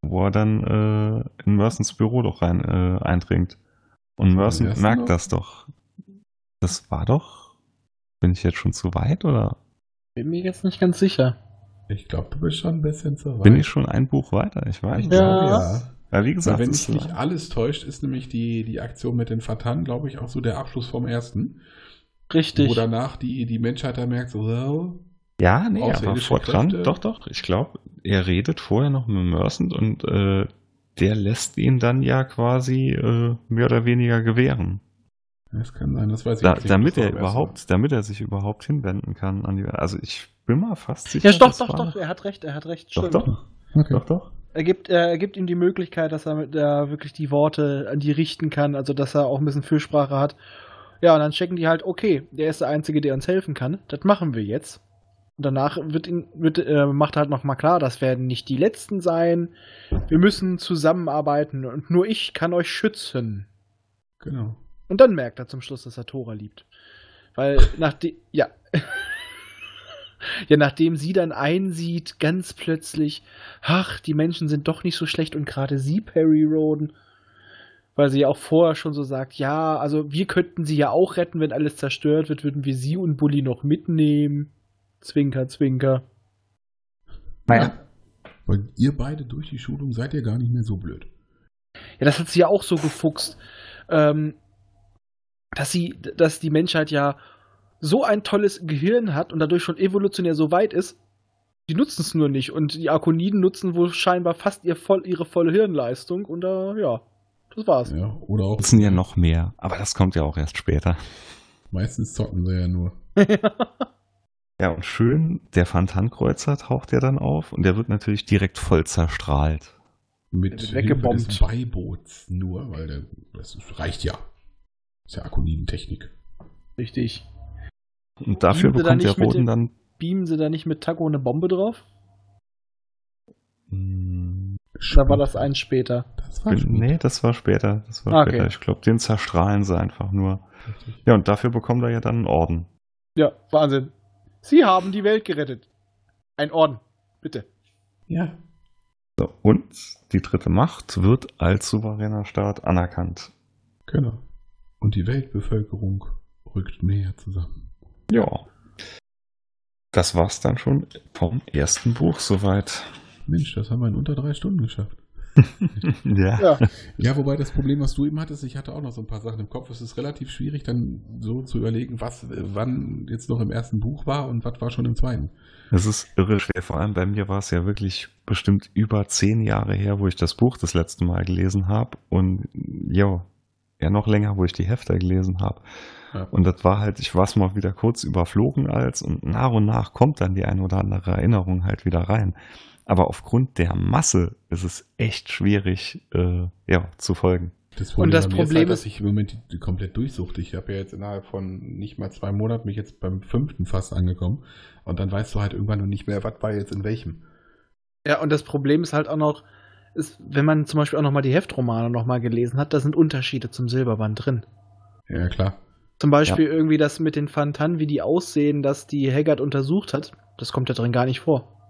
wo er dann äh, in Mercens Büro doch rein äh, eindringt. Und Mercen ersten merkt noch? das doch. Das war doch. Bin ich jetzt schon zu weit oder Bin mir jetzt nicht ganz sicher. Ich glaube, du bist schon ein bisschen zu weit. bin ich schon ein Buch weiter? Ich weiß Ich nicht. Ja. ja. Ja, wie gesagt, wenn es mich nicht war- alles täuscht, ist nämlich die, die Aktion mit den Fatan, glaube ich, auch so der Abschluss vom ersten. Richtig. Wo danach die, die Menschheit dann merkt, so, oh, Ja, nee, aber Außerirdische vor dran, doch, doch. Ich glaube, er redet vorher noch mit Mercent und äh, der lässt ihn dann ja quasi äh, mehr oder weniger gewähren. das kann sein, das weiß ich Da, nicht, damit er überhaupt, damit er sich überhaupt hinwenden kann an die. Also ich bin mal fast sicher. ja, doch, doch, war- doch, er hat recht, er hat recht. Doch, stimmt. doch, war. Okay. doch, doch. Er gibt, äh, er gibt ihm die Möglichkeit, dass er mit der wirklich die Worte an die richten kann, also dass er auch ein bisschen Fürsprache hat. Ja, und dann checken die halt, okay, der ist der Einzige, der uns helfen kann. Das machen wir jetzt. Und danach wird ihn, wird, äh, macht er halt nochmal klar, das werden nicht die Letzten sein. Wir müssen zusammenarbeiten und nur ich kann euch schützen. Genau. Und dann merkt er zum Schluss, dass er Tora liebt. Weil nachdem, ja. *laughs* ja, nachdem sie dann einsieht, ganz plötzlich, ach, die Menschen sind doch nicht so schlecht und gerade sie, Perry Roden, weil sie ja auch vorher schon so sagt, ja, also wir könnten sie ja auch retten, wenn alles zerstört wird, würden wir sie und Bully noch mitnehmen. Zwinker, zwinker. Naja. Weil ihr beide durch die Schulung seid ihr gar nicht mehr so blöd. Ja, das hat sie ja auch so gefuchst, ähm, dass sie, dass die Menschheit ja so ein tolles Gehirn hat und dadurch schon evolutionär so weit ist, die nutzen es nur nicht und die Arkoniden nutzen wohl scheinbar fast ihr voll, ihre volle Hirnleistung und äh, ja, das war's. Ja, oder auch. Nutzen ja noch mehr, aber das kommt ja auch erst später. Meistens zocken sie ja nur. *laughs* Ja, und schön, der Fantankreuzer taucht ja dann auf und der wird natürlich direkt voll zerstrahlt. Mit Hilfe weggebombt. des Beiboots nur, weil der, das reicht ja. Ist ja Akonidentechnik. Richtig. Und dafür Beamen sie da bekommt der nicht mit Roden dem- dann. Beamen sie da nicht mit Taco eine Bombe drauf? Hm, Oder war das eins später? Das war bin, schon nee, das war später. Das war Ah, okay. später. Ich glaube, den zerstrahlen sie einfach nur. richtig. Ja, und dafür bekommt er ja dann einen Orden. Ja, Wahnsinn. Sie haben die Welt gerettet. Ein Orden, bitte. Ja. So, und die dritte Macht wird als souveräner Staat anerkannt. Genau. Und die Weltbevölkerung rückt näher zusammen. Ja. Das war's dann schon vom ersten Buch soweit. Mensch, das haben wir in unter drei Stunden geschafft. *laughs* ja. Ja. Ja, wobei das Problem, was du eben hattest, ich hatte auch noch so ein paar Sachen im Kopf. Es ist relativ schwierig, dann so zu überlegen, was wann jetzt noch im ersten Buch war und was war schon im zweiten. Es ist irre schwer. Vor allem bei mir war es ja wirklich bestimmt über zehn Jahre her, wo ich das Buch das letzte Mal gelesen habe. Und ja, ja noch länger, wo ich die Hefte gelesen habe. Ja. Und das war halt, ich war es mal wieder kurz überflogen als und nach und nach kommt dann die eine oder andere Erinnerung halt wieder rein. Aber aufgrund der Masse ist es echt schwierig, äh, ja, zu folgen. Das Und das Problem halt, dass ist- ich im Moment die, die komplett durchsuchte. Ich habe ja jetzt innerhalb von nicht mal zwei Monaten mich jetzt beim fünften fast angekommen. Und dann weißt du halt irgendwann noch nicht mehr, was war jetzt in welchem. Ja, und das Problem ist halt auch noch, ist, wenn man zum Beispiel auch nochmal die Heftromane nochmal gelesen hat, da sind Unterschiede zum Silberband drin. Ja, klar. Zum Beispiel irgendwie das mit den Fantan, wie die aussehen, dass die Haggard untersucht hat. Das kommt da drin gar nicht vor.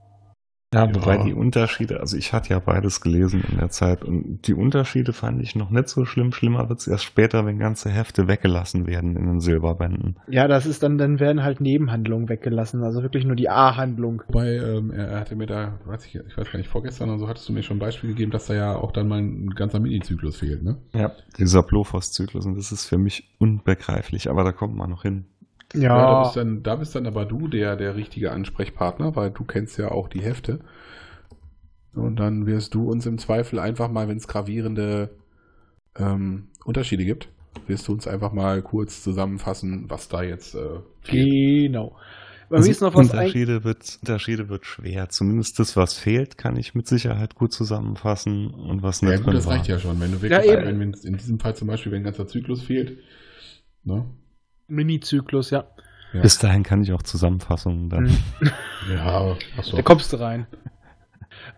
Ja, Ja. wobei die Unterschiede, also ich hatte ja beides gelesen in der Zeit und die Unterschiede fand ich noch nicht so schlimm. Schlimmer wird es erst später, wenn ganze Hefte weggelassen werden in den Silberbänden. Ja, das ist dann, dann werden halt Nebenhandlungen weggelassen, also wirklich nur die A-Handlung. Wobei, ähm, er, er hatte mir da, weiß ich, ich weiß gar nicht, vorgestern oder so, hattest du mir schon ein Beispiel gegeben, dass da ja auch dann mal ein ganzer Mini-Zyklus fehlt, ne? Ja. Dieser Blophos-Zyklus und das ist für mich unbegreiflich, aber da kommt man noch hin. Da, bist dann, da bist dann aber du der, der richtige Ansprechpartner, weil du kennst ja auch die Hefte. Und dann wirst du uns im Zweifel einfach mal, wenn es gravierende ähm, Unterschiede gibt, wirst du uns einfach mal kurz zusammenfassen, was da jetzt äh, fehlt. Genau. Bei Also mir ist noch was ein, Unterschiede, wird, Unterschiede wird schwer. Zumindest das, was fehlt, kann ich mit Sicherheit gut zusammenfassen und was nicht Ja gut, drin das war. reicht ja schon. Wenn du Ja, wirklich, eben. wenn, wenn in diesem Fall zum Beispiel, wenn ein ganzer Zyklus fehlt, ne? Mini-Zyklus, ja. Ja, Bis dahin kann ich auch Zusammenfassungen dann. Mhm. ja achso. Da kommst du rein.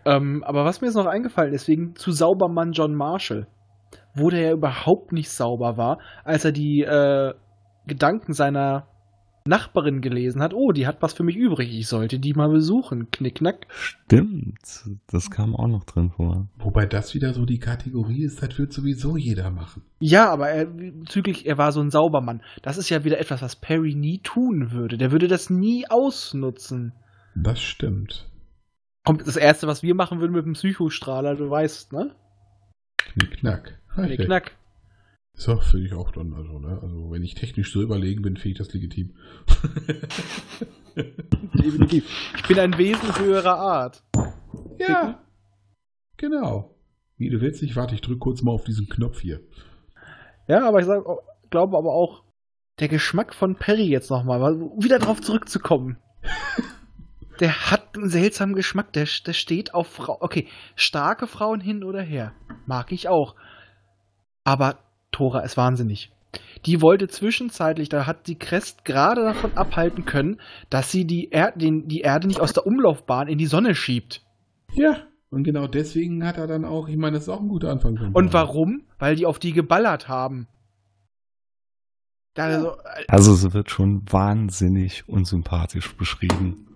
ähm, aber was mir jetzt noch eingefallen ist, wegen zu Saubermann John Marshall, wo der ja überhaupt nicht sauber war, als er die äh, Gedanken seiner Nachbarin gelesen hat, oh, die hat was für mich übrig, ich sollte die mal besuchen. Knickknack. Stimmt, das kam auch noch drin vor. Wobei das wieder so die Kategorie ist, das wird sowieso jeder machen. Ja, aber er, bezüglich, er war so ein Saubermann. Das ist ja wieder etwas, was Perry nie tun würde. Der würde das nie ausnutzen. Das stimmt. Kommt das Erste, was wir machen würden mit dem Psychostrahler, du weißt, ne? Knickknack. Knickknack. So, finde ich auch dann, also, ne? Also, wenn ich technisch so überlegen bin, finde ich das legitim. *laughs* Definitiv. Ich bin ein Wesen höherer Art. ja. Genau. Wie du willst, ich warte, ich drücke kurz mal auf diesen Knopf hier. Ja, aber ich sag, glaube aber auch, der Geschmack von Perry jetzt nochmal, wieder drauf zurückzukommen. *laughs* der hat einen seltsamen Geschmack. Der, der steht auf Frauen. Okay, starke Frauen hin oder her. Mag ich auch. Aber Tora ist wahnsinnig. Die wollte zwischenzeitlich, da hat die Crest gerade davon abhalten können, dass sie die, er den, die Erde nicht aus der Umlaufbahn in die Sonne schiebt. Ja, und genau deswegen hat er dann auch, ich meine, das ist auch ein guter Anfang. Und warum? Weil die auf die geballert haben. Ja. So, äh, also sie wird schon wahnsinnig unsympathisch beschrieben.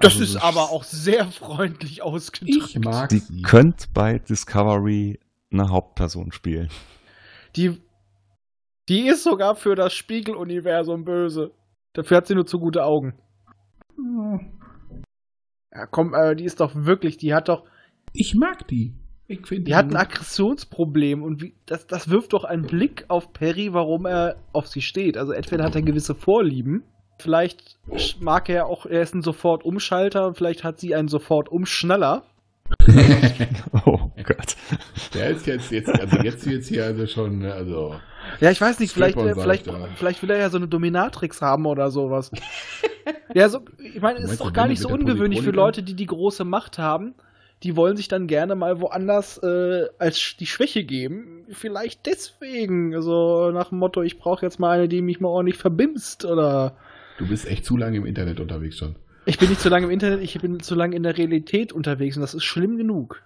Das also ist aber auch sehr freundlich ausgedrückt. Ich mag Die sie. könnt bei Discovery eine Hauptperson spielen. Die, die ist sogar für das Spiegeluniversum böse. Dafür hat sie nur zu gute Augen. Ja, komm, äh, die ist doch wirklich, die hat doch. Ich mag die. Ich die, die hat ein Aggressionsproblem und wie, das, das wirft doch einen Blick auf Perry, warum er auf sie steht. Also entweder hat er gewisse Vorlieben, vielleicht mag er auch, er ist ein Sofort-Umschalter, vielleicht hat sie einen Sofort-Umschnaller. *laughs* oh Gott. Der ist jetzt, jetzt, also jetzt wird hier also schon, ne, also. Ja, ich weiß nicht, vielleicht, äh, vielleicht, vielleicht will er ja so eine Dominatrix haben oder sowas. *laughs* ja, so, ich meine, ist doch gar nicht so ungewöhnlich für Leute, die die große Macht haben. Die wollen sich dann gerne mal woanders äh, als die Schwäche geben. Vielleicht deswegen. Also nach dem Motto, ich brauche jetzt mal eine, die mich mal ordentlich verbimst oder. Du bist echt zu lange im Internet unterwegs schon. Ich bin nicht zu lange im Internet, ich bin zu lange in der Realität unterwegs und das ist schlimm genug.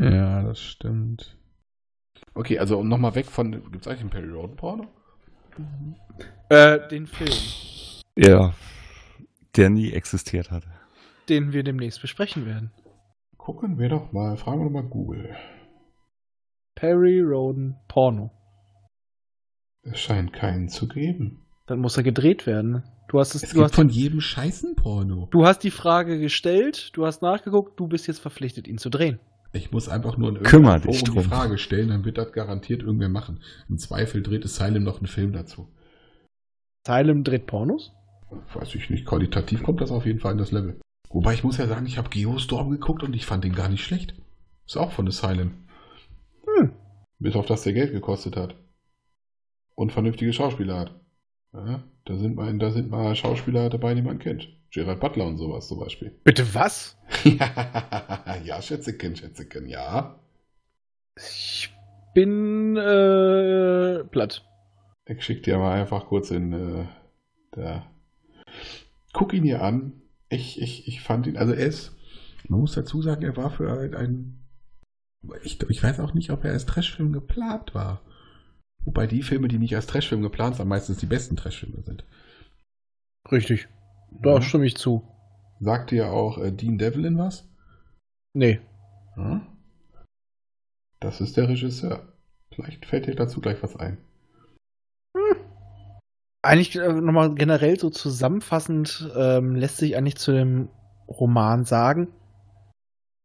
Ja, das stimmt. Okay, also um nochmal weg von. Gibt es eigentlich einen Perry Roden Porno? Mhm. Äh, den Film. Ja, der nie existiert hat. Den wir demnächst besprechen werden. Gucken wir doch mal, fragen wir doch mal Google. Perry Roden Porno. Es scheint keinen zu geben. Dann muss er gedreht werden. Du hast es, es du gibt hast, von jedem Scheißen Porno. Du hast die Frage gestellt, du hast nachgeguckt, du bist jetzt verpflichtet, ihn zu drehen. Ich muss einfach nur in Kümmer dich drum. die Frage stellen, dann wird das garantiert irgendwer machen. Im Zweifel dreht Asylum noch einen Film dazu. Asylum dreht Pornos? Weiß ich nicht. Qualitativ kommt das auf jeden Fall in das Level. Wobei ich muss ja sagen, ich habe Geostorm geguckt und ich fand den gar nicht schlecht. Ist auch von Asylum. Hm. Bis auf das der Geld gekostet hat. Und vernünftige Schauspieler hat. Ja, da, sind mal, da sind mal Schauspieler dabei, die man kennt. Gerard Butler und sowas zum Beispiel. *laughs* Bitte was? ja, Schätzeken, Schätzeken, ja. Ich bin äh, platt. Ich schick dir mal einfach kurz in äh, da. Guck ihn hier an. Ich, ich, ich fand ihn, also er ist, man muss dazu sagen, er war für ein, ein ich, ich weiß auch nicht, ob er als Trashfilm geplant war. Wobei die Filme, die nicht als Trashfilm geplant sind, meistens die besten Trashfilme sind. Richtig. Da ja. stimme ich zu. Sagt dir auch äh, Dean Devlin was? Nee. Ja? Das ist der Regisseur. Vielleicht fällt dir dazu gleich was ein. Hm. Eigentlich äh, nochmal generell so zusammenfassend ähm, lässt sich eigentlich zu dem Roman sagen,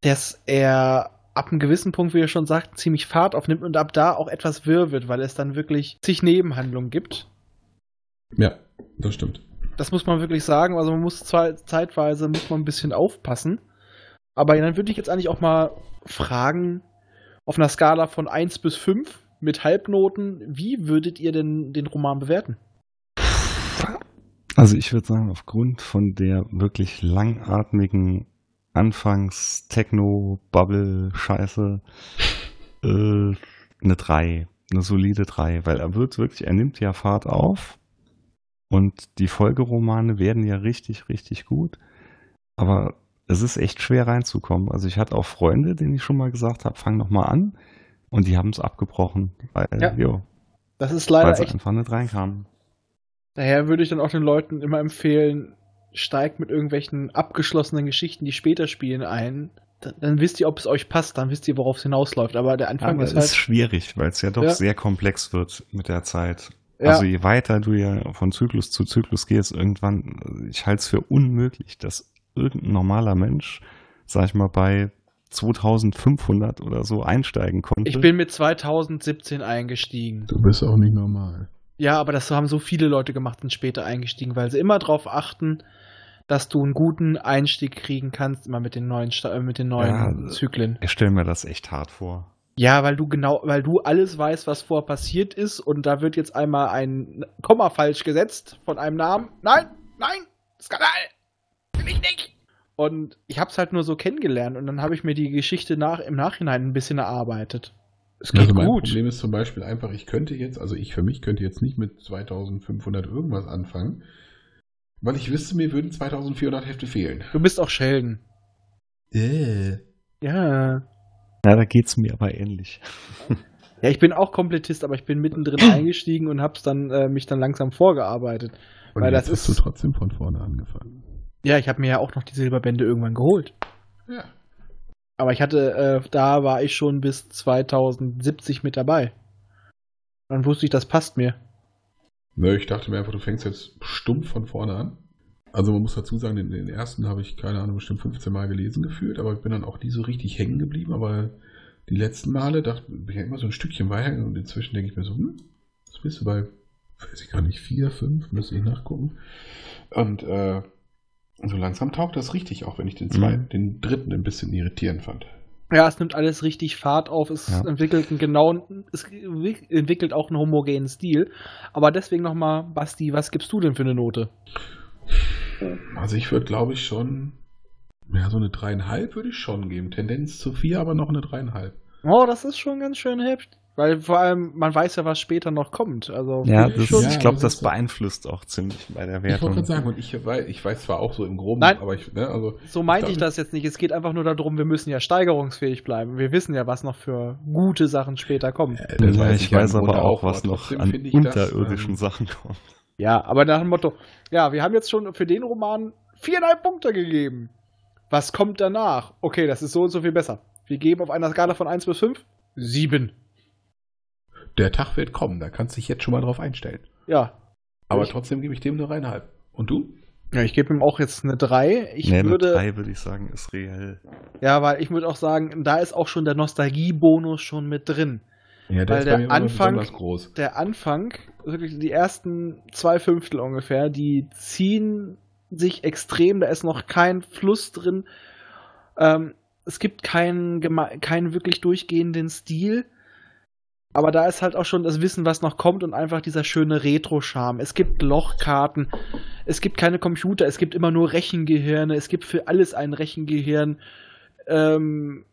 dass er ab einem gewissen Punkt, wie ihr schon sagt, ziemlich Fahrt aufnimmt und ab da auch etwas wirr wird, weil es dann wirklich zig Nebenhandlungen gibt. Ja, das stimmt. Das muss man wirklich sagen. Also man muss zwar zeitweise muss man ein bisschen aufpassen. Aber dann würde ich jetzt eigentlich auch mal fragen, auf einer Skala von 1 bis 5 mit Halbnoten, wie würdet ihr denn den Roman bewerten? Also ich würde sagen, aufgrund von der wirklich langatmigen Anfangs-Techno-Bubble-Scheiße äh, eine 3. Eine solide 3, weil er wird wirklich, er nimmt ja Fahrt auf und die Folgeromane werden ja richtig, richtig gut. Aber es ist echt schwer reinzukommen. Also ich hatte auch Freunde, denen ich schon mal gesagt habe, fang noch mal an. Und die haben es abgebrochen, weil, ja. jo, das ist leider weil sie echt, einfach nicht reinkamen. Daher würde ich dann auch den Leuten immer empfehlen, steigt mit irgendwelchen abgeschlossenen Geschichten, die später spielen, ein. Dann, dann wisst ihr, ob es euch passt, dann wisst ihr, worauf es hinausläuft. Aber der Anfang Aber ist es halt. ist schwierig, weil es ja doch Ja. sehr komplex wird mit der Zeit. Ja. Also je weiter du ja von Zyklus zu Zyklus gehst, irgendwann, ich halte es für unmöglich, dass irgendein normaler Mensch, sag ich mal, bei 2500 oder so einsteigen konnte. ich bin mit 2017 eingestiegen. Du bist auch nicht normal. Ja, aber das haben so viele Leute gemacht und später eingestiegen, weil sie immer darauf achten, dass du einen guten Einstieg kriegen kannst, immer mit den neuen, Sta- äh, mit den neuen Ja, Zyklen. ich stelle mir das echt hart vor. Ja, weil du genau, weil du alles weißt, was vorher passiert ist und da wird jetzt einmal ein Komma falsch gesetzt von einem Namen. Nein, nein, Skandal! Will ich nicht! Und ich hab's halt nur so kennengelernt und dann habe ich mir die Geschichte nach, im Nachhinein ein bisschen erarbeitet. Es geht Also mein gut. Problem ist zum Beispiel einfach, ich könnte jetzt, also ich für mich könnte jetzt nicht mit 2500 irgendwas anfangen, weil ich wüsste, mir würden 2400 Hefte fehlen. Du bist auch Sheldon. Äh. Ja. Ja, da geht's mir aber ähnlich. *laughs* Ja, ich bin auch Komplettist, aber ich bin mittendrin *clears throat* eingestiegen und hab's dann äh, mich dann langsam vorgearbeitet. Und Weil jetzt das hast ist- du trotzdem von vorne angefangen. Ja, ich habe mir ja auch noch die Silberbände irgendwann geholt. Ja. Aber ich hatte, äh, da war ich schon bis 2070 mit dabei. Dann wusste ich, das passt mir. Nö, ich dachte mir einfach, du fängst jetzt stumpf von vorne an. Also man muss dazu sagen, den, den ersten habe ich, keine Ahnung, bestimmt 15 Mal gelesen gefühlt, aber ich bin dann auch nie so richtig hängen geblieben. Aber die letzten Male dachte bin ich ja immer so ein Stückchen weiter und inzwischen denke ich mir so, hm, was bist du bei, weiß ich gar nicht, vier, fünf, müsste ich nachgucken. Und äh, so langsam taugt das richtig, auch wenn ich den zweiten, Mhm. den dritten ein bisschen irritierend fand. Ja, es nimmt alles richtig Fahrt auf. Es Ja. entwickelt einen genauen, es entwickelt auch einen homogenen Stil. Aber deswegen nochmal, Basti, was gibst du denn für eine Note? Also ich würde, glaube ich, schon, ja, so eine dreieinhalb würde ich schon geben. Tendenz zu vier, aber noch eine dreieinhalb. Oh, das ist schon ganz schön heftig. Weil vor allem, man weiß ja, was später noch kommt. Also Ja, ich das, schon. Ja, ich glaube, das beeinflusst auch ziemlich bei der Ich wollte Wertung. gerade sagen, und ich weiß, ich weiß zwar auch so im Groben, Nein. aber ich, ne, also, So meinte ich das jetzt nicht. Es geht einfach nur darum, wir müssen ja steigerungsfähig bleiben. Wir wissen ja, was noch für gute Sachen später kommen. äh, ja, ich weiß ja im aber Grunde auch, was aber noch an ich das, unterirdischen ähm, Sachen kommt. Ja, aber nach dem Motto, ja, wir haben jetzt schon für den Roman viereinhalb Punkte gegeben. Was kommt danach? Okay, das ist so und so viel besser. Wir geben auf einer Skala von 1 bis 5 sieben. Der Tag wird kommen, da kannst du dich jetzt schon mal drauf einstellen. Ja. Aber Ich- trotzdem gebe ich dem eine dreieinhalb. Und du? Ja, ich gebe ihm auch jetzt eine 3. Ich nee, würde, eine 3 würde ich sagen, ist reell. ja, weil ich würde auch sagen, da ist auch schon der Nostalgiebonus schon mit drin. Ja, Weil der immer noch Anfang- besonders groß. Der Anfang, wirklich die ersten zwei Fünftel ungefähr, die ziehen sich extrem, da ist noch kein Fluss drin. Ähm, es gibt keinen, keinen wirklich durchgehenden Stil. Aber da ist halt auch schon das Wissen, was noch kommt und einfach dieser schöne Retro-Charme. Es gibt Lochkarten, es gibt keine Computer, es gibt immer nur Rechengehirne, es gibt für alles ein Rechengehirn. Ähm,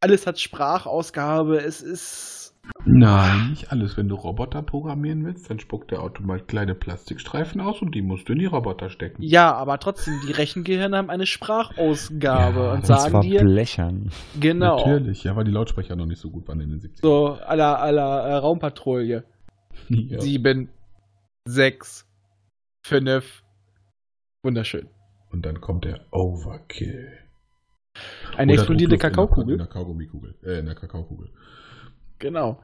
alles hat Sprachausgabe, es ist. Nein, nicht alles. Wenn du Roboter programmieren willst, dann spuckt der automatisch kleine Plastikstreifen aus und die musst du in die Roboter stecken. Ja, aber trotzdem, die Rechengehirne haben eine Sprachausgabe Ja, und sagen zwar dir, blechern. genau, Natürlich, ja, weil die Lautsprecher noch nicht so gut waren in den 70ern. so aller aller äh, Raumpatrouille. *laughs* Ja. Sieben, sechs, fünf. Wunderschön. Und dann kommt der Overkill. Eine Oder explodierte Druckluft in der- Kakaokugel. Äh, in der Kakaokugel. Genau.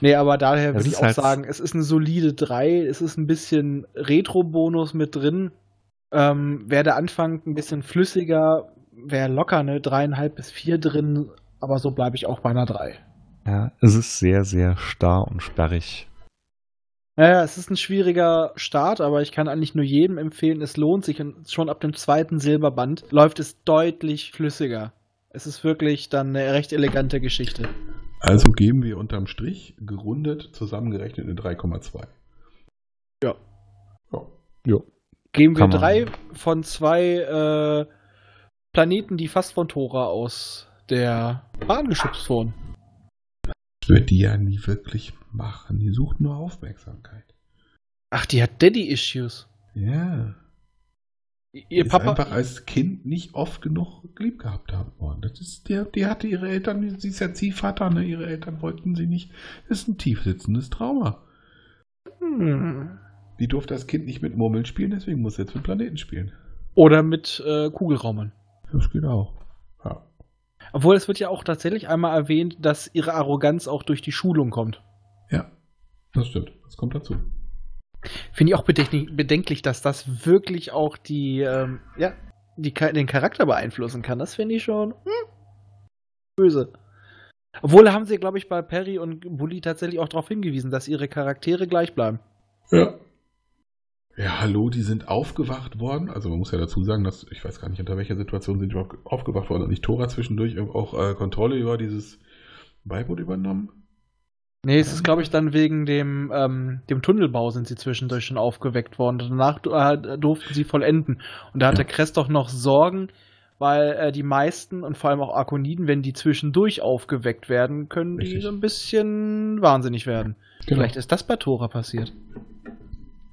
Nee, aber daher würde ich auch halt- sagen, es ist eine solide 3. Es ist ein bisschen Retro-Bonus mit drin. Ähm, wäre der Anfang ein bisschen flüssiger, wäre locker eine dreieinhalb bis vier drin, aber so bleibe ich auch bei einer 3. Ja, es ist sehr, sehr starr und sperrig. Naja, es ist ein schwieriger Start, aber ich kann eigentlich nur jedem empfehlen, es lohnt sich und schon ab dem zweiten Silberband läuft es deutlich flüssiger. Es ist wirklich dann eine recht elegante Geschichte. Also geben wir unterm Strich gerundet zusammengerechnet eine 3,2. Ja. Ja. Geben wir Kann man. drei von zwei äh, Planeten, die fast von Tora aus der Bahn geschubst wurden. Das wird die ja nie wirklich machen. Die sucht nur Aufmerksamkeit. Ach, die hat Daddy-Issues. Ja. Ihr ist Papa. einfach als Kind nicht oft genug lieb gehabt haben worden. Das ist, die, die hatte ihre Eltern, sie ist ja Ziehvater, ne? ihre Eltern wollten sie nicht. Das ist ein tief sitzendes Trauma. Hm. Die durfte das Kind nicht mit Murmeln spielen, deswegen muss sie jetzt mit Planeten spielen. Oder mit äh, Kugelraumern. Das geht auch. Ja. Obwohl es wird ja auch tatsächlich einmal erwähnt, dass ihre Arroganz auch durch die Schulung kommt. Ja, das stimmt. Das kommt dazu. Finde ich auch bedenklich, dass das wirklich auch die, ähm, ja, die, den Charakter beeinflussen kann. Das finde ich schon hm, böse. Obwohl haben sie, glaube ich, bei Perry und Bully tatsächlich auch darauf hingewiesen, dass ihre Charaktere gleich bleiben. Ja. Ja, hallo, die sind aufgewacht worden. Also man muss ja dazu sagen, dass ich weiß gar nicht, unter welcher Situation sind die überhaupt aufgewacht worden. Und nicht Tora zwischendurch auch äh, Kontrolle über dieses Beiboot übernommen. Nee, es ist, glaube ich, dann wegen dem, ähm, dem Tunnelbau sind sie zwischendurch schon aufgeweckt worden. Danach äh, durften sie vollenden. Und da hatte. Kress doch noch Sorgen, weil äh, die meisten und vor allem auch Arkoniden, wenn die zwischendurch aufgeweckt werden, können Richtig. die so ein bisschen wahnsinnig werden. Genau. Vielleicht ist das bei Tora passiert.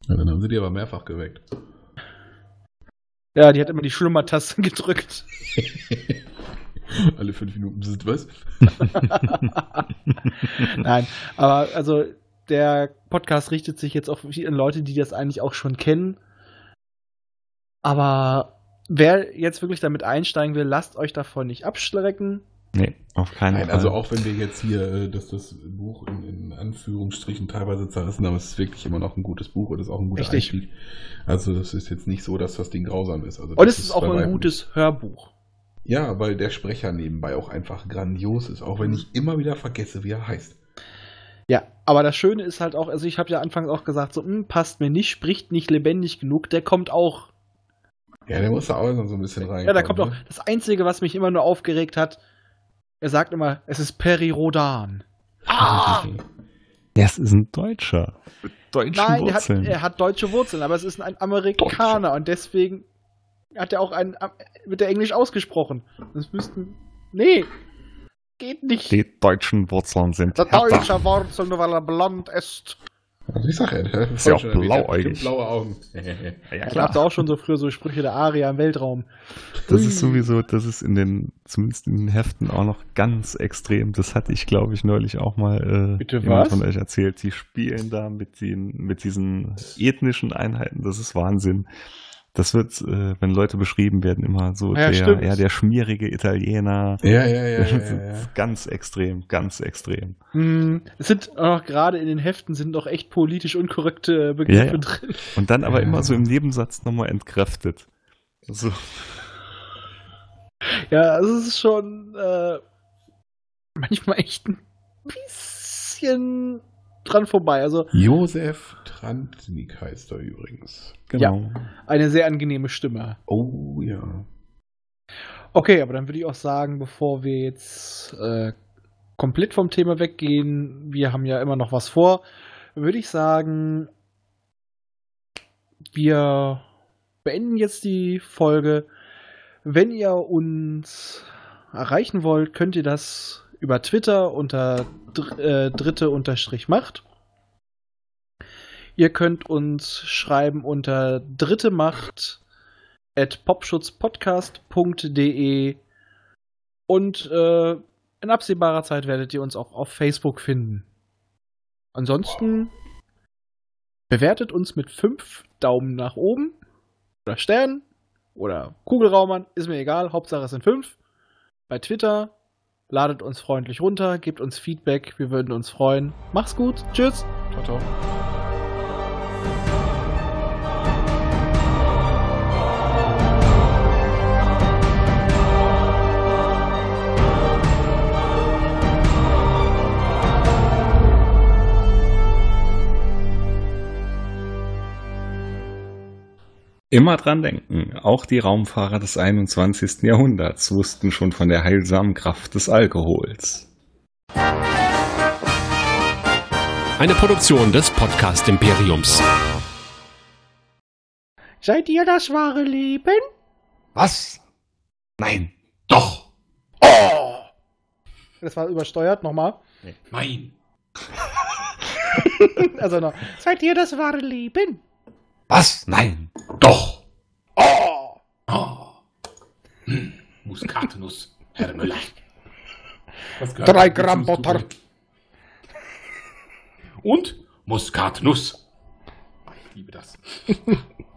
Ja, dann haben sie die aber mehrfach geweckt. Ja, die hat immer die Schlummertaste *laughs* gedrückt. *laughs* *laughs* Alle fünf Minuten sind was? *laughs* Nein, aber also der Podcast richtet sich jetzt auf Leute, die das eigentlich auch schon kennen. Aber wer jetzt wirklich damit einsteigen will, lasst euch davon nicht abschrecken. Nee, auf keinen Nein, Fall. Also auch wenn wir jetzt hier, äh, dass das Buch in, in, Anführungsstrichen teilweise zerrissen haben, ist es wirklich immer noch ein gutes Buch und ist auch ein guter Richtig. Einstieg. Also das ist jetzt nicht so, dass das Ding grausam ist. Also und es ist, ist auch ein gutes Hörbuch. Ja, weil der Sprecher nebenbei auch einfach grandios ist, auch wenn ich immer wieder vergesse, wie er heißt. Ja, aber das Schöne ist halt auch, also ich habe ja anfangs auch gesagt, so, hm, passt mir nicht, spricht nicht lebendig genug, der kommt auch. Ja, der muss da auch so ein bisschen rein. Ja, da kommt ne? auch. Das Einzige, was mich immer nur aufgeregt hat, er sagt immer, es ist Peri Rodan. Ah! Ja, es ist ein Deutscher. Mit deutschen Nein, Wurzeln. Er hat, er hat deutsche Wurzeln, aber es ist ein Amerikaner Deutscher. und deswegen hat er auch ein, wird er Englisch ausgesprochen. Das müssten. Nee. Geht nicht. Die deutschen Wurzeln sind. Der deutsche Wurzel, nur weil er blond ist. Also ich sag ja, der ist ja auch blauäugig. Blaue Augen. ja, klar. Ich auch schon so früher so Sprüche der Aria im Weltraum. Das ist sowieso, das ist in den, zumindest in den Heften auch noch ganz extrem. Das hatte ich, glaube ich, neulich auch mal äh, Bitte was? von euch erzählt. Die spielen da mit, den, mit diesen ethnischen Einheiten. Das ist Wahnsinn. Das wird, äh, wenn Leute beschrieben werden, immer so ja, der, ja, der schmierige Italiener. Ja, ja, ja. ja, ja. Ganz extrem, ganz extrem. Hm, es sind auch gerade in den Heften sind auch echt politisch unkorrekte Begriffe ja, drin. Und dann aber immer so im Nebensatz nochmal entkräftet. So. Ja, es ist schon äh, manchmal echt ein bisschen dran vorbei. Also Josef Trantnik heißt er übrigens. Genau. Ja, eine sehr angenehme Stimme. Oh ja. Okay, aber dann würde ich auch sagen, bevor wir jetzt äh, komplett vom Thema weggehen, wir haben ja immer noch was vor, würde ich sagen, wir beenden jetzt die Folge. Wenn ihr uns erreichen wollt, könnt ihr das über Twitter unter dr äh, dritte unterstrich macht. Ihr könnt uns schreiben unter dritte Macht at popschutzpodcast.de und äh, in absehbarer Zeit werdet ihr uns auch auf Facebook finden. Ansonsten bewertet uns mit fünf Daumen nach oben oder Sternen oder Kugelraumern, ist mir egal, Hauptsache es sind fünf. Bei Twitter ladet uns freundlich runter, gebt uns Feedback, wir würden uns freuen. Mach's gut, tschüss. Ciao, ciao. Immer dran denken, auch die Raumfahrer des 21. Jahrhunderts wussten schon von der heilsamen Kraft des Alkohols. Eine Produktion des Podcast Imperiums. Seid ihr das wahre Leben? Was? Nein. Doch. Oh! Das war übersteuert, nochmal. Nein. *laughs* also noch. Seid ihr das wahre Leben? Was? Nein. Doch. Oh. oh. Hm. Muskatnuss, Herr Müller. Drei Gramm Butter. Und Muskatnuss. liebe das. *laughs*